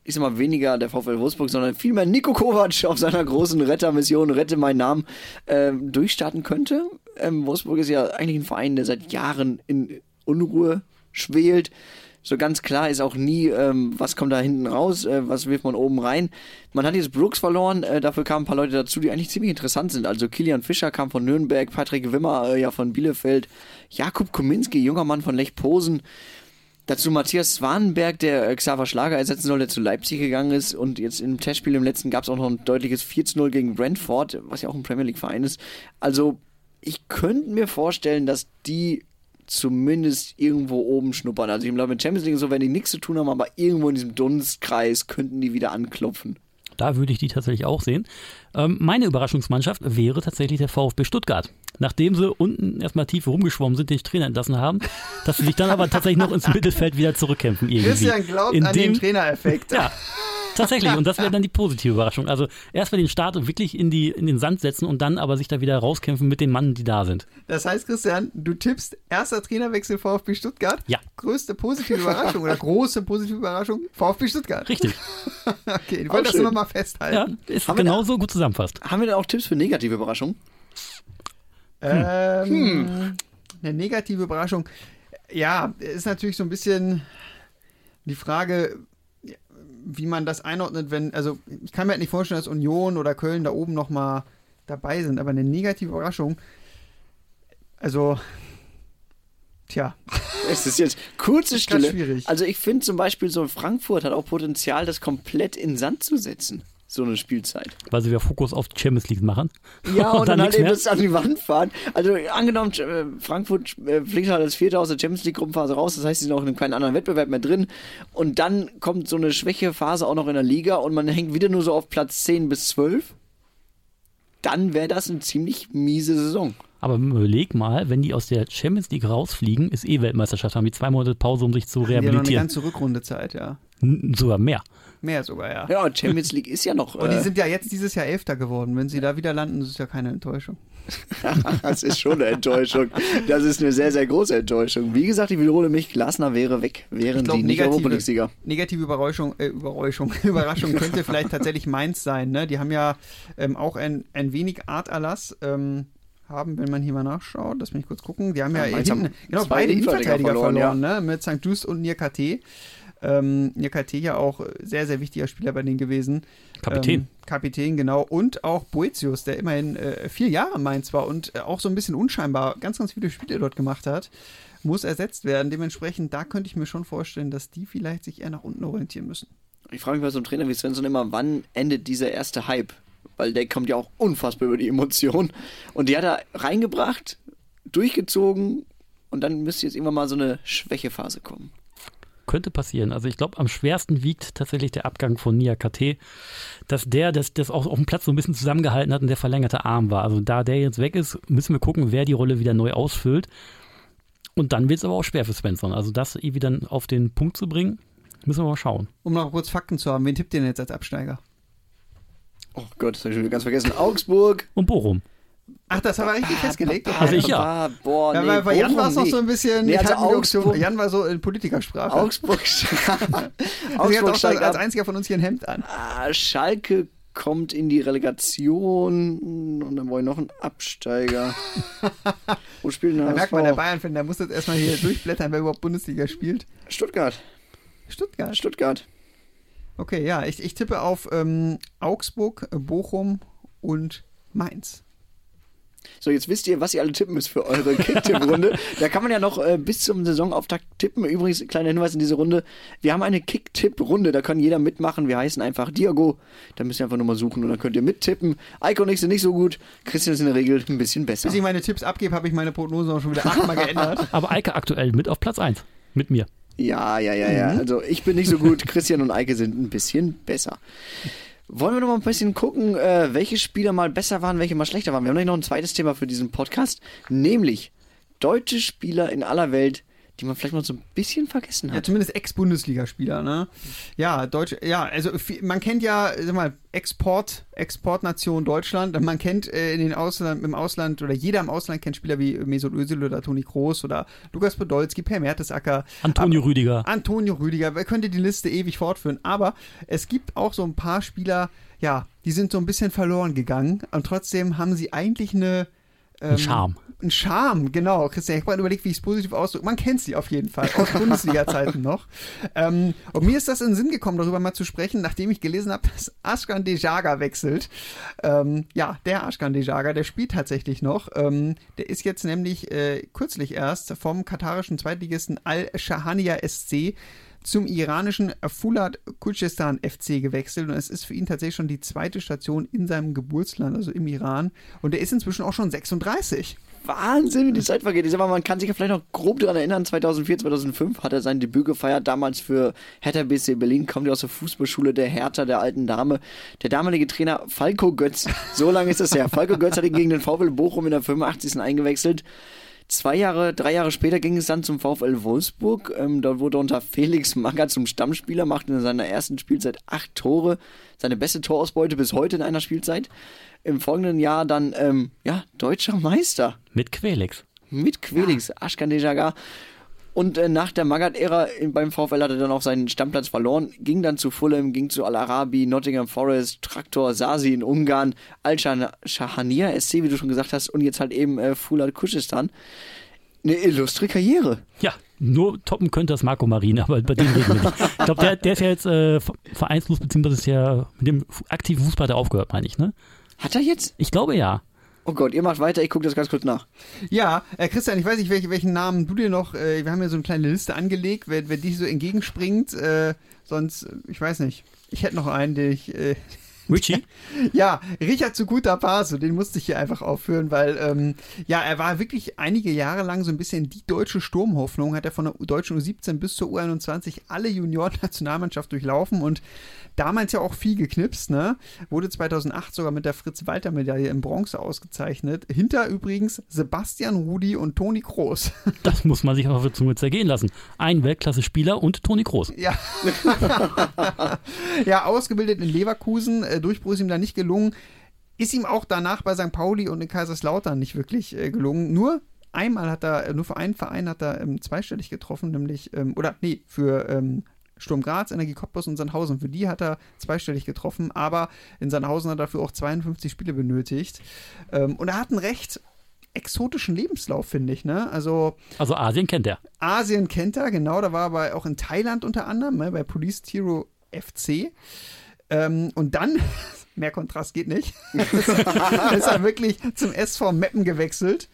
ich sag mal weniger der VfL Wolfsburg, sondern vielmehr Nico Kovac auf seiner großen Rettermission Rette meinen Namen ähm, durchstarten könnte. Ähm, Wolfsburg ist ja eigentlich ein Verein, der seit Jahren in Unruhe schwelt. So ganz klar ist auch nie, ähm, was kommt da hinten raus, äh, was wirft man oben rein. Man hat jetzt Brooks verloren, äh, dafür kamen ein paar Leute dazu, die eigentlich ziemlich interessant sind. Also Kilian Fischer kam von Nürnberg, Patrick Wimmer äh, ja von Bielefeld, Jakub Kominski, junger Mann von Lech Posen. Dazu Matthias Swanenberg, der äh, Xaver Schlager ersetzen soll, der zu Leipzig gegangen ist. Und jetzt im Testspiel im letzten gab es auch noch ein deutliches 4 0 gegen Brentford, was ja auch ein Premier League-Verein ist. Also ich könnte mir vorstellen, dass die zumindest irgendwo oben schnuppern. Also ich glaube, mit Champions League so, wenn die nichts zu tun haben, aber irgendwo in diesem Dunstkreis könnten die wieder anklopfen. Da würde ich die tatsächlich auch sehen. Ähm, meine Überraschungsmannschaft wäre tatsächlich der VfB Stuttgart. Nachdem sie unten erstmal tief rumgeschwommen sind, den Trainer entlassen haben, dass sie sich dann aber tatsächlich noch ins Mittelfeld wieder zurückkämpfen irgendwie. Christian glaubt In an dem- den Trainereffekt. Ja, tatsächlich. Und das wäre dann die positive Überraschung. Also erstmal den Start wirklich in, die, in den Sand setzen und dann aber sich da wieder rauskämpfen mit den Mannen, die da sind. Das heißt, Christian, du tippst erster Trainerwechsel VfB Stuttgart. Ja. Größte positive Überraschung oder große positive Überraschung VfB Stuttgart. Richtig. Okay, ich wollte das nur noch mal Ja, festhalten. ist Haben wir da- genauso gut zusammenfasst. Haben wir denn auch Tipps für negative Überraschungen? Ähm, Eine negative Überraschung. Ja, ist natürlich so ein bisschen die Frage, wie man das einordnet, wenn, also ich kann mir halt nicht vorstellen, dass Union oder Köln da oben noch mal dabei sind, aber eine negative Überraschung, also, tja, Es ist jetzt kurze Stille. Also ich finde zum Beispiel so Frankfurt hat auch Potenzial, das komplett in Sand zu setzen. So eine Spielzeit. Weil sie wieder Fokus auf die Champions League machen. Ja, und, dann, halt nichts eben das an die Wand fahren. Also angenommen, äh, Frankfurt äh, fliegt halt als Vierter aus der Champions League Gruppenphase raus, das heißt, sie sind auch in keinem anderen Wettbewerb mehr drin. Und dann kommt so eine Schwächephase auch noch in der Liga und man hängt wieder nur so auf Platz 10 bis 12. Dann wäre das eine ziemlich miese Saison. Aber überleg mal, wenn die aus der Champions League rausfliegen, ist eh Weltmeisterschaft, haben die zwei Monate Pause, um sich zu die haben noch eine rehabilitieren. ganze Rückrunde Zeit, ja. N- Sogar mehr. Mehr sogar, ja. Ja, und Champions League ist ja noch. Und die Äh, sind ja jetzt dieses Jahr Elfter geworden. Wenn sie da wieder landen, ist es ja keine Enttäuschung. das ist schon eine Enttäuschung. Das ist eine sehr, sehr große Enttäuschung. Wie gesagt, ich wiederhole mich, Glasner wäre weg, wären glaub, die nicht negative- Europa League-Sieger. Negative Überraschung, äh, Überraschung, Überraschung könnte vielleicht tatsächlich Mainz sein. Ne? Die haben ja ähm, auch ein, ein wenig Arterlass. Ähm, haben, wenn man hier mal nachschaut, lass mich kurz gucken. Die haben ja, Ja, hinten, haben genau, zwei beide Innenverteidiger verloren, verloren, ne? mit St. Just und Nierkate. Ähm, Nierkate ja auch sehr, sehr wichtiger Spieler bei denen gewesen. Kapitän. Ähm, Kapitän, genau. Und auch Boetius, der immerhin äh, vier Jahre Mainz war und äh, auch so ein bisschen unscheinbar ganz, ganz viele Spiele dort gemacht hat, muss ersetzt werden. Dementsprechend, da könnte ich mir schon vorstellen, dass die vielleicht sich eher nach unten orientieren müssen. Ich frage mich bei so einem Trainer wie Svensson immer, wann endet dieser erste Hype? Weil der kommt ja auch unfassbar über die Emotionen. Und die hat er reingebracht, durchgezogen und dann müsste jetzt irgendwann mal so eine Schwächephase kommen. Könnte passieren. Also ich glaube, am schwersten wiegt tatsächlich der Abgang von Nia KT, dass der das, das auch auf dem Platz so ein bisschen zusammengehalten hat und der verlängerte Arm war. Also da der jetzt weg ist, müssen wir gucken, wer die Rolle wieder neu ausfüllt. Und dann wird es aber auch schwer für Svensson. Also das irgendwie dann auf den Punkt zu bringen, müssen wir mal schauen. Um noch kurz Fakten zu haben, wen tippt ihr denn jetzt als Absteiger? Oh Gott, das habe ich schon wieder ganz vergessen. Augsburg. Und Bochum. Ach, das haben wir richtig festgelegt. Also ich ja. Ah, boah, nee, Ja, weil bei Jan war es noch so ein bisschen. Nee, also Augsburg- Jan war so in Politikersprache. Augsburg, hat Augsburg auch steigt als einziger von uns hier ein Hemd an. Ah, Schalke kommt in die Relegation und dann wollen wir noch einen Absteiger. Wo spielt denn Da merkt man, der? Bayern-Fan, der muss jetzt erstmal hier durchblättern, wer überhaupt Bundesliga spielt. Stuttgart. Stuttgart. Stuttgart. Okay, ja, ich, ich tippe auf ähm, Augsburg, Bochum und Mainz. So, jetzt wisst ihr, was ihr alle tippen müsst für eure Kick-Tipp-Runde. da kann man ja noch äh, bis zum Saisonauftakt tippen. Übrigens, kleiner Hinweis in diese Runde. Wir haben eine Kick-Tipp-Runde, da kann jeder mitmachen. Wir heißen einfach Diago. Da müsst ihr einfach nur mal suchen und dann könnt ihr mittippen. Eiko und ich sind nicht so gut. Christian ist in der Regel ein bisschen besser. Bis ich meine Tipps abgebe, habe ich meine Prognose auch schon wieder achtmal geändert. Aber Eike aktuell mit auf Platz 1. Mit mir. Ja, ja, ja, ja. Also ich bin nicht so gut. Christian und Eike sind ein bisschen besser. Wollen wir noch mal ein bisschen gucken, äh, welche Spieler mal besser waren, welche mal schlechter waren. Wir haben nämlich noch ein zweites Thema für diesen Podcast, nämlich deutsche Spieler in aller Welt, die man vielleicht mal so ein bisschen vergessen Ja, hat. zumindest Ex-Bundesligaspieler, ne? Ja, Deutsch, ja, also man kennt ja, sag mal, Export, Exportnation Deutschland. Man kennt äh, in den Ausland, im Ausland oder jeder im Ausland kennt Spieler wie Mesut Özil oder Toni Kroos oder Lukas Podolski, Per Mertesacker. Antonio Aber- Rüdiger. Antonio Rüdiger, wer könnte die Liste ewig fortführen. Aber es gibt auch so ein paar Spieler, ja, die sind so ein bisschen verloren gegangen und trotzdem haben sie eigentlich eine. ähm, Charme. Ein Charme, genau. Christian, ich habe überlegt, wie ich es positiv ausdrücke. Man kennt sie auf jeden Fall, aus Bundesliga-Zeiten noch. Ähm, und mir ist das in den Sinn gekommen, darüber mal zu sprechen, nachdem ich gelesen habe, dass Ashkan Dejaga wechselt. Ähm, ja, der Ashkan Dejaga, der spielt tatsächlich noch. Ähm, der ist jetzt nämlich äh, kürzlich erst vom katarischen Zweitligisten Al-Shahania SC zum iranischen Fulat Kurdistan FC gewechselt und es ist für ihn tatsächlich schon die zweite Station in seinem Geburtsland, also im Iran. Und er ist inzwischen auch schon 36. Wahnsinn, wie die Zeit vergeht. Ich sag mal, man kann sich ja vielleicht noch grob daran erinnern, 2004, 2005 hat er sein Debüt gefeiert, damals für Hertha BC Berlin, kommt er aus der Fußballschule der Hertha, der alten Dame. Der damalige Trainer Falco Götz, so lange ist das her. Falco Götz hat ihn gegen den VfL Bochum in der 85. eingewechselt. Zwei Jahre, drei Jahre später ging es dann zum VfL Wolfsburg. Ähm, dort wurde er unter Felix Magath zum Stammspieler, machte in seiner ersten Spielzeit acht Tore. Seine beste Torausbeute bis heute in einer Spielzeit. Im folgenden Jahr dann, ähm, ja, deutscher Meister. Mit Quelix. Mit Quelix, ja. Ashkan Dejaga. Und äh, nach der Magath-Ära beim VfL hat er dann auch seinen Stammplatz verloren, ging dann zu Fulham, ging zu Al-Arabi, Nottingham Forest, Traktor, Sasi in Ungarn, Al-Shahania SC, wie du schon gesagt hast, und jetzt halt eben äh, Fulat Kuschistan. Eine illustre Karriere. Ja, nur toppen könnte das Marco Marin, aber bei dem reden wir nicht. Ich glaube, der, der, ist ja jetzt äh, vereinslos, beziehungsweise ist ja mit dem aktiven Fußball aufgehört, meine ich, ne? Hat er jetzt? Ich glaube ja. Oh Gott, ihr macht weiter, ich gucke das ganz kurz nach. Ja, äh, Christian, ich weiß nicht, welche, welchen Namen du dir noch, äh, wir haben ja so eine kleine Liste angelegt, wer, wer dich so entgegenspringt, äh, sonst, äh, ich weiß nicht, ich hätte noch einen, den ich... Äh, Richie? ja, Richard zu guter Paso, den musste ich hier einfach aufführen, weil ähm, ja, er war wirklich einige Jahre lang so ein bisschen die deutsche Sturmhoffnung, hat er von der deutschen U17 bis zur U21 alle Junioren-Nationalmannschaft durchlaufen und damals ja auch viel geknipst, ne? Wurde 2008 sogar mit der Fritz-Walter-Medaille in Bronze ausgezeichnet. Hinter übrigens Sebastian Rudi und Toni Kroos. Das muss man sich auf der Zunge zergehen lassen. Ein Weltklasse-Spieler und Toni Kroos. Ja. ja, ausgebildet in Leverkusen. Äh, Durchbruch ist ihm da nicht gelungen. Ist ihm auch danach bei St. Pauli und in Kaiserslautern nicht wirklich äh, gelungen. Nur einmal hat er, nur für einen Verein hat er ähm, zweistellig getroffen, nämlich, ähm, oder nee, für ähm, Sturm Graz, Energie Cottbus und Sandhausen. Für die hat er zweistellig getroffen, aber in Sandhausen hat er dafür auch 52 Spiele benötigt. Ähm, und er hat einen recht exotischen Lebenslauf, finde ich. Ne? Also, also Asien kennt er. Asien kennt er, genau. Da war er aber auch in Thailand unter anderem, ne, bei Police Tiro FC. Ähm, und dann, mehr Kontrast geht nicht, ist er wirklich zum SV Meppen gewechselt.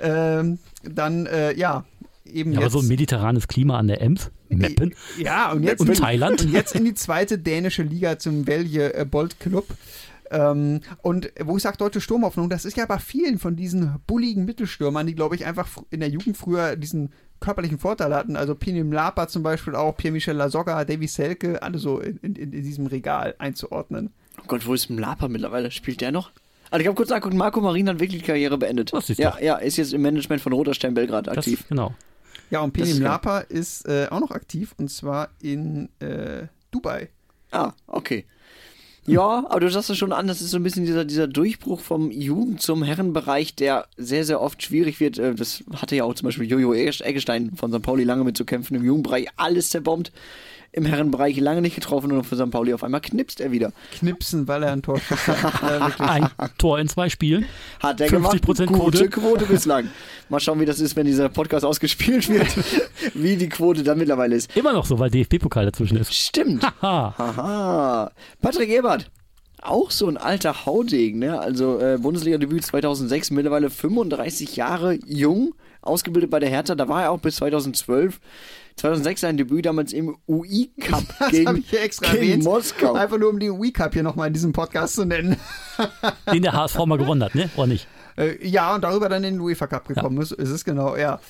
Ähm, dann, äh, ja, eben ja, jetzt. Aber so ein mediterranes Klima an der Ems, Meppen. Ja, und jetzt, und in, Thailand. Und jetzt in die zweite dänische Liga zum Velje äh, Bolt Club. Ähm, und wo ich sage deutsche Sturmhoffnung, das ist ja bei vielen von diesen bulligen Mittelstürmern, die, glaube ich, einfach in der Jugend früher diesen körperlichen Vorteil hatten. Also Pinim Lapa zum Beispiel auch, Pierre-Michel Lasogga, Davy Selke, alle so in, in, in, diesem Regal einzuordnen. Oh Gott, wo ist Lapa mittlerweile? Spielt der noch? Also ich habe kurz nachgeguckt, Marco Marin hat wirklich die Karriere beendet. Was ist ja, doch. ja, ist jetzt im Management von Roter Stern Belgrad aktiv. Das, genau. Ja, und Penim Lapa ist äh, auch noch aktiv und zwar in äh, Dubai. Ah, okay. Ja, aber du sagst es schon an, das ist so ein bisschen dieser, dieser Durchbruch vom Jugend zum Herrenbereich, der sehr, sehr oft schwierig wird. Äh, Das hatte ja auch zum Beispiel Jojo Eggestein von St. Pauli lange mit zu kämpfen im Jugendbereich. Alles zerbombt. Im Herrenbereich lange nicht getroffen und für St. Pauli auf einmal knipst er wieder. Knipsen, weil er ein Tor ja, Ein Tor in zwei Spielen. Hat er 50 gemacht. Quote. Gute Quote bislang. Mal schauen, wie das ist, wenn dieser Podcast ausgespielt wird. wie die Quote da mittlerweile ist. Immer noch so, weil DFB-Pokal dazwischen ist. Stimmt. Haha. Aha. Patrick Ebert. Auch so ein alter Haudegen, ne? Also äh, Bundesliga-Debüt 2006, mittlerweile 35 Jahre jung, ausgebildet bei der Hertha. Da war er auch bis 2012. 2006 sein Debüt damals im UI-Cup Das gegen, habe ich hier extra gegen erwähnt. Moskau. Einfach nur um den Wii-Cup hier nochmal in diesem Podcast zu nennen. Den der HSV mal gewonnen hat, ne? Oder nicht? Äh, ja, und darüber dann in den UEFA Cup gekommen ist, ist es genau, ja.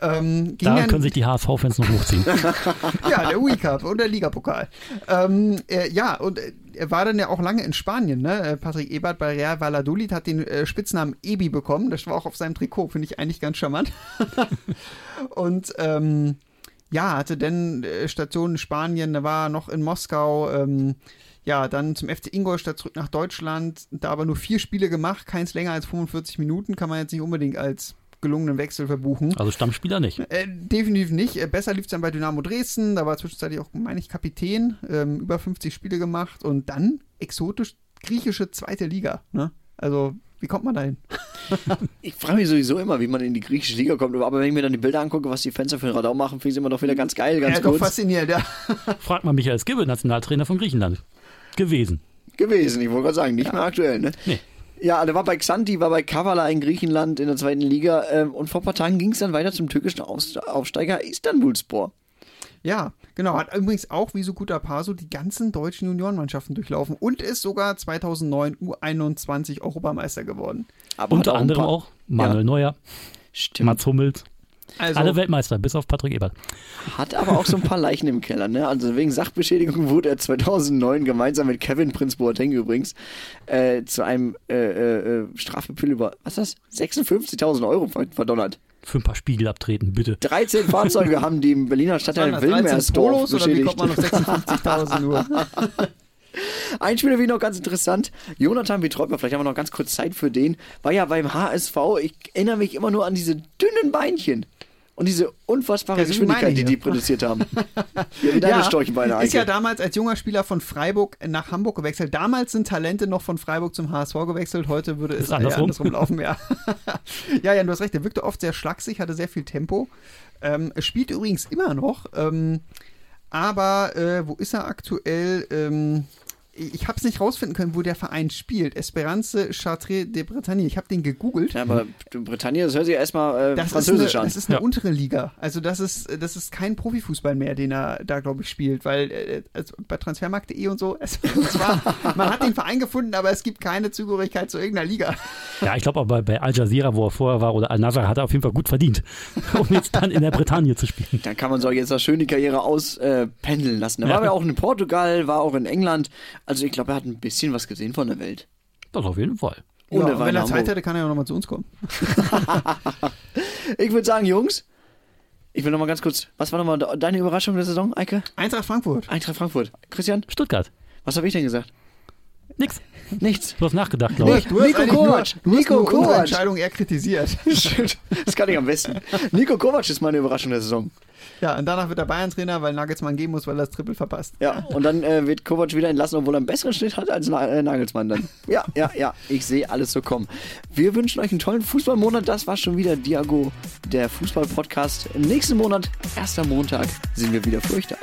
Ähm, ging Da dann- können sich die HSV-Fans noch hochziehen. ja, der Wii Cup und der Ligapokal. Ähm, äh, ja, und äh, er war dann ja auch lange in Spanien, ne? Äh, Patrick Ebert bei Real Valladolid hat den äh, Spitznamen Ebi bekommen. Das war auch auf seinem Trikot, finde ich eigentlich ganz charmant. und ähm, ja, hatte dann äh, Stationen in Spanien, da war noch in Moskau, ähm, ja, dann zum FC Ingolstadt zurück nach Deutschland, da aber nur vier Spiele gemacht, keins länger als 45 Minuten, kann man jetzt nicht unbedingt als gelungenen Wechsel verbuchen. Also Stammspieler nicht. Äh, definitiv nicht. Äh, besser lief es dann bei Dynamo Dresden. Da war zwischenzeitlich auch, meine ich, Kapitän. Ähm, über 50 Spiele gemacht und dann exotisch griechische zweite Liga. Ne? Also Wie kommt man da hin? Ich frage mich sowieso immer, wie man in die griechische Liga kommt. Aber wenn ich mir dann die Bilder angucke, was die Fans für den Radau machen, finde ich es immer doch wieder ganz geil, ganz ja, doch kurz. faszinierend, ja. Fragt mal Michael Skibbe, Nationaltrainer von Griechenland. Gewesen. gewesen. Ich wollte gerade sagen, nicht mehr aktuell, ne? Nee. Ja, der war bei Xanti, war bei Kavala in Griechenland in der zweiten Liga ähm, und vor ein paar Tagen ging es dann weiter zum türkischen Aufsteiger Istanbulspor. Ja, genau. Hat übrigens auch wie so guter Paso die ganzen deutschen Juniorenmannschaften durchlaufen und ist sogar 2009 U21 Europameister geworden. Aber Unter auch anderem paar- auch Manuel Neuer, Stimmt. Mats Hummels. Also, Alle Weltmeister, bis auf Patrick Ebert. Hat aber auch so ein paar Leichen im Keller, ne? Also wegen Sachbeschädigung wurde er 2009 gemeinsam mit Kevin Prinz Boateng übrigens äh, zu einem äh, äh, äh, Strafbefehl über, was ist das? 56.000 Euro verdonnert. Für ein paar Spiegel abtreten, bitte. 13 Fahrzeuge haben die im Berliner Stadtteil waren das 13 Wilmersdorf Polos oder wie beschädigt. kommt man auf 56.000 nur? Ein Spieler wie noch ganz interessant. Jonathan Wietreuper, vielleicht haben wir noch ganz kurz Zeit für den, war ja beim HSV. Ich erinnere mich immer nur an diese dünnen Beinchen. Und diese unfassbare Das Geschwindigkeit, die die produziert haben. Ja, wie deine Storchenbeine ist ja damals als junger Spieler von Freiburg nach Hamburg gewechselt. Damals sind Talente noch von Freiburg zum HSV gewechselt. Heute würde es andersrum. andersrum laufen, ja. ja, ja, du hast recht. Der wirkte oft sehr schlaksig, hatte sehr viel Tempo. Ähm, er spielt übrigens immer noch. Ähm, aber äh, wo ist er aktuell? Ähm, ich habe es nicht rausfinden können, wo der Verein spielt. Esperance Chartres de Bretagne. Ich habe den gegoogelt. Ja, aber Britannia, das hört sich ja erstmal äh, Das ist, französisch eine, an. das ist eine Ja. untere Liga. Also das ist, das ist kein Profifußball mehr, den er da, glaube ich, spielt. Weil äh, also bei Transfermarkt.de und so, es, war, man hat den Verein gefunden, aber es gibt keine Zugehörigkeit zu irgendeiner Liga. Ja, ich glaube aber bei Al Jazeera, wo er vorher war, oder Al-Nazar, hat er auf jeden Fall gut verdient, um jetzt dann in der Bretagne zu spielen. Dann kann man so jetzt auch schön die Karriere auspendeln äh, lassen. Er Ja. war ja auch in Portugal, war auch in England. Also ich glaube, er hat ein bisschen was gesehen von der Welt. Das auf jeden Fall. Und ja, er war wenn er Zeit hätte, kann er ja nochmal zu uns kommen. Ich würde sagen, Jungs, ich will noch mal ganz kurz, was war nochmal deine Überraschung der Saison, Eike? Eintracht Frankfurt. Eintracht Frankfurt. Christian, Stuttgart. was habe ich denn gesagt? Nix. Nichts. Du hast nachgedacht, glaube ich. Du hast Nico nur- Kovac. Nico nur unsere Kovac. Entscheidung eher kritisiert. Das kann ich am besten. Nico Kovac ist meine Überraschung der Saison. Ja, und danach wird er Bayern-Trainer, weil Nagelsmann gehen muss, weil er das Triple verpasst. Ja, und dann äh, wird Kovac wieder entlassen, obwohl er einen besseren Schnitt hat als Na äh, Nagelsmann dann. Ja, ja, ja, ich sehe alles so kommen. Wir wünschen euch einen tollen Fußballmonat. Das war schon wieder Diago, der Fußball-Podcast. Nächsten Monat, erster Montag, sind wir wieder für euch da.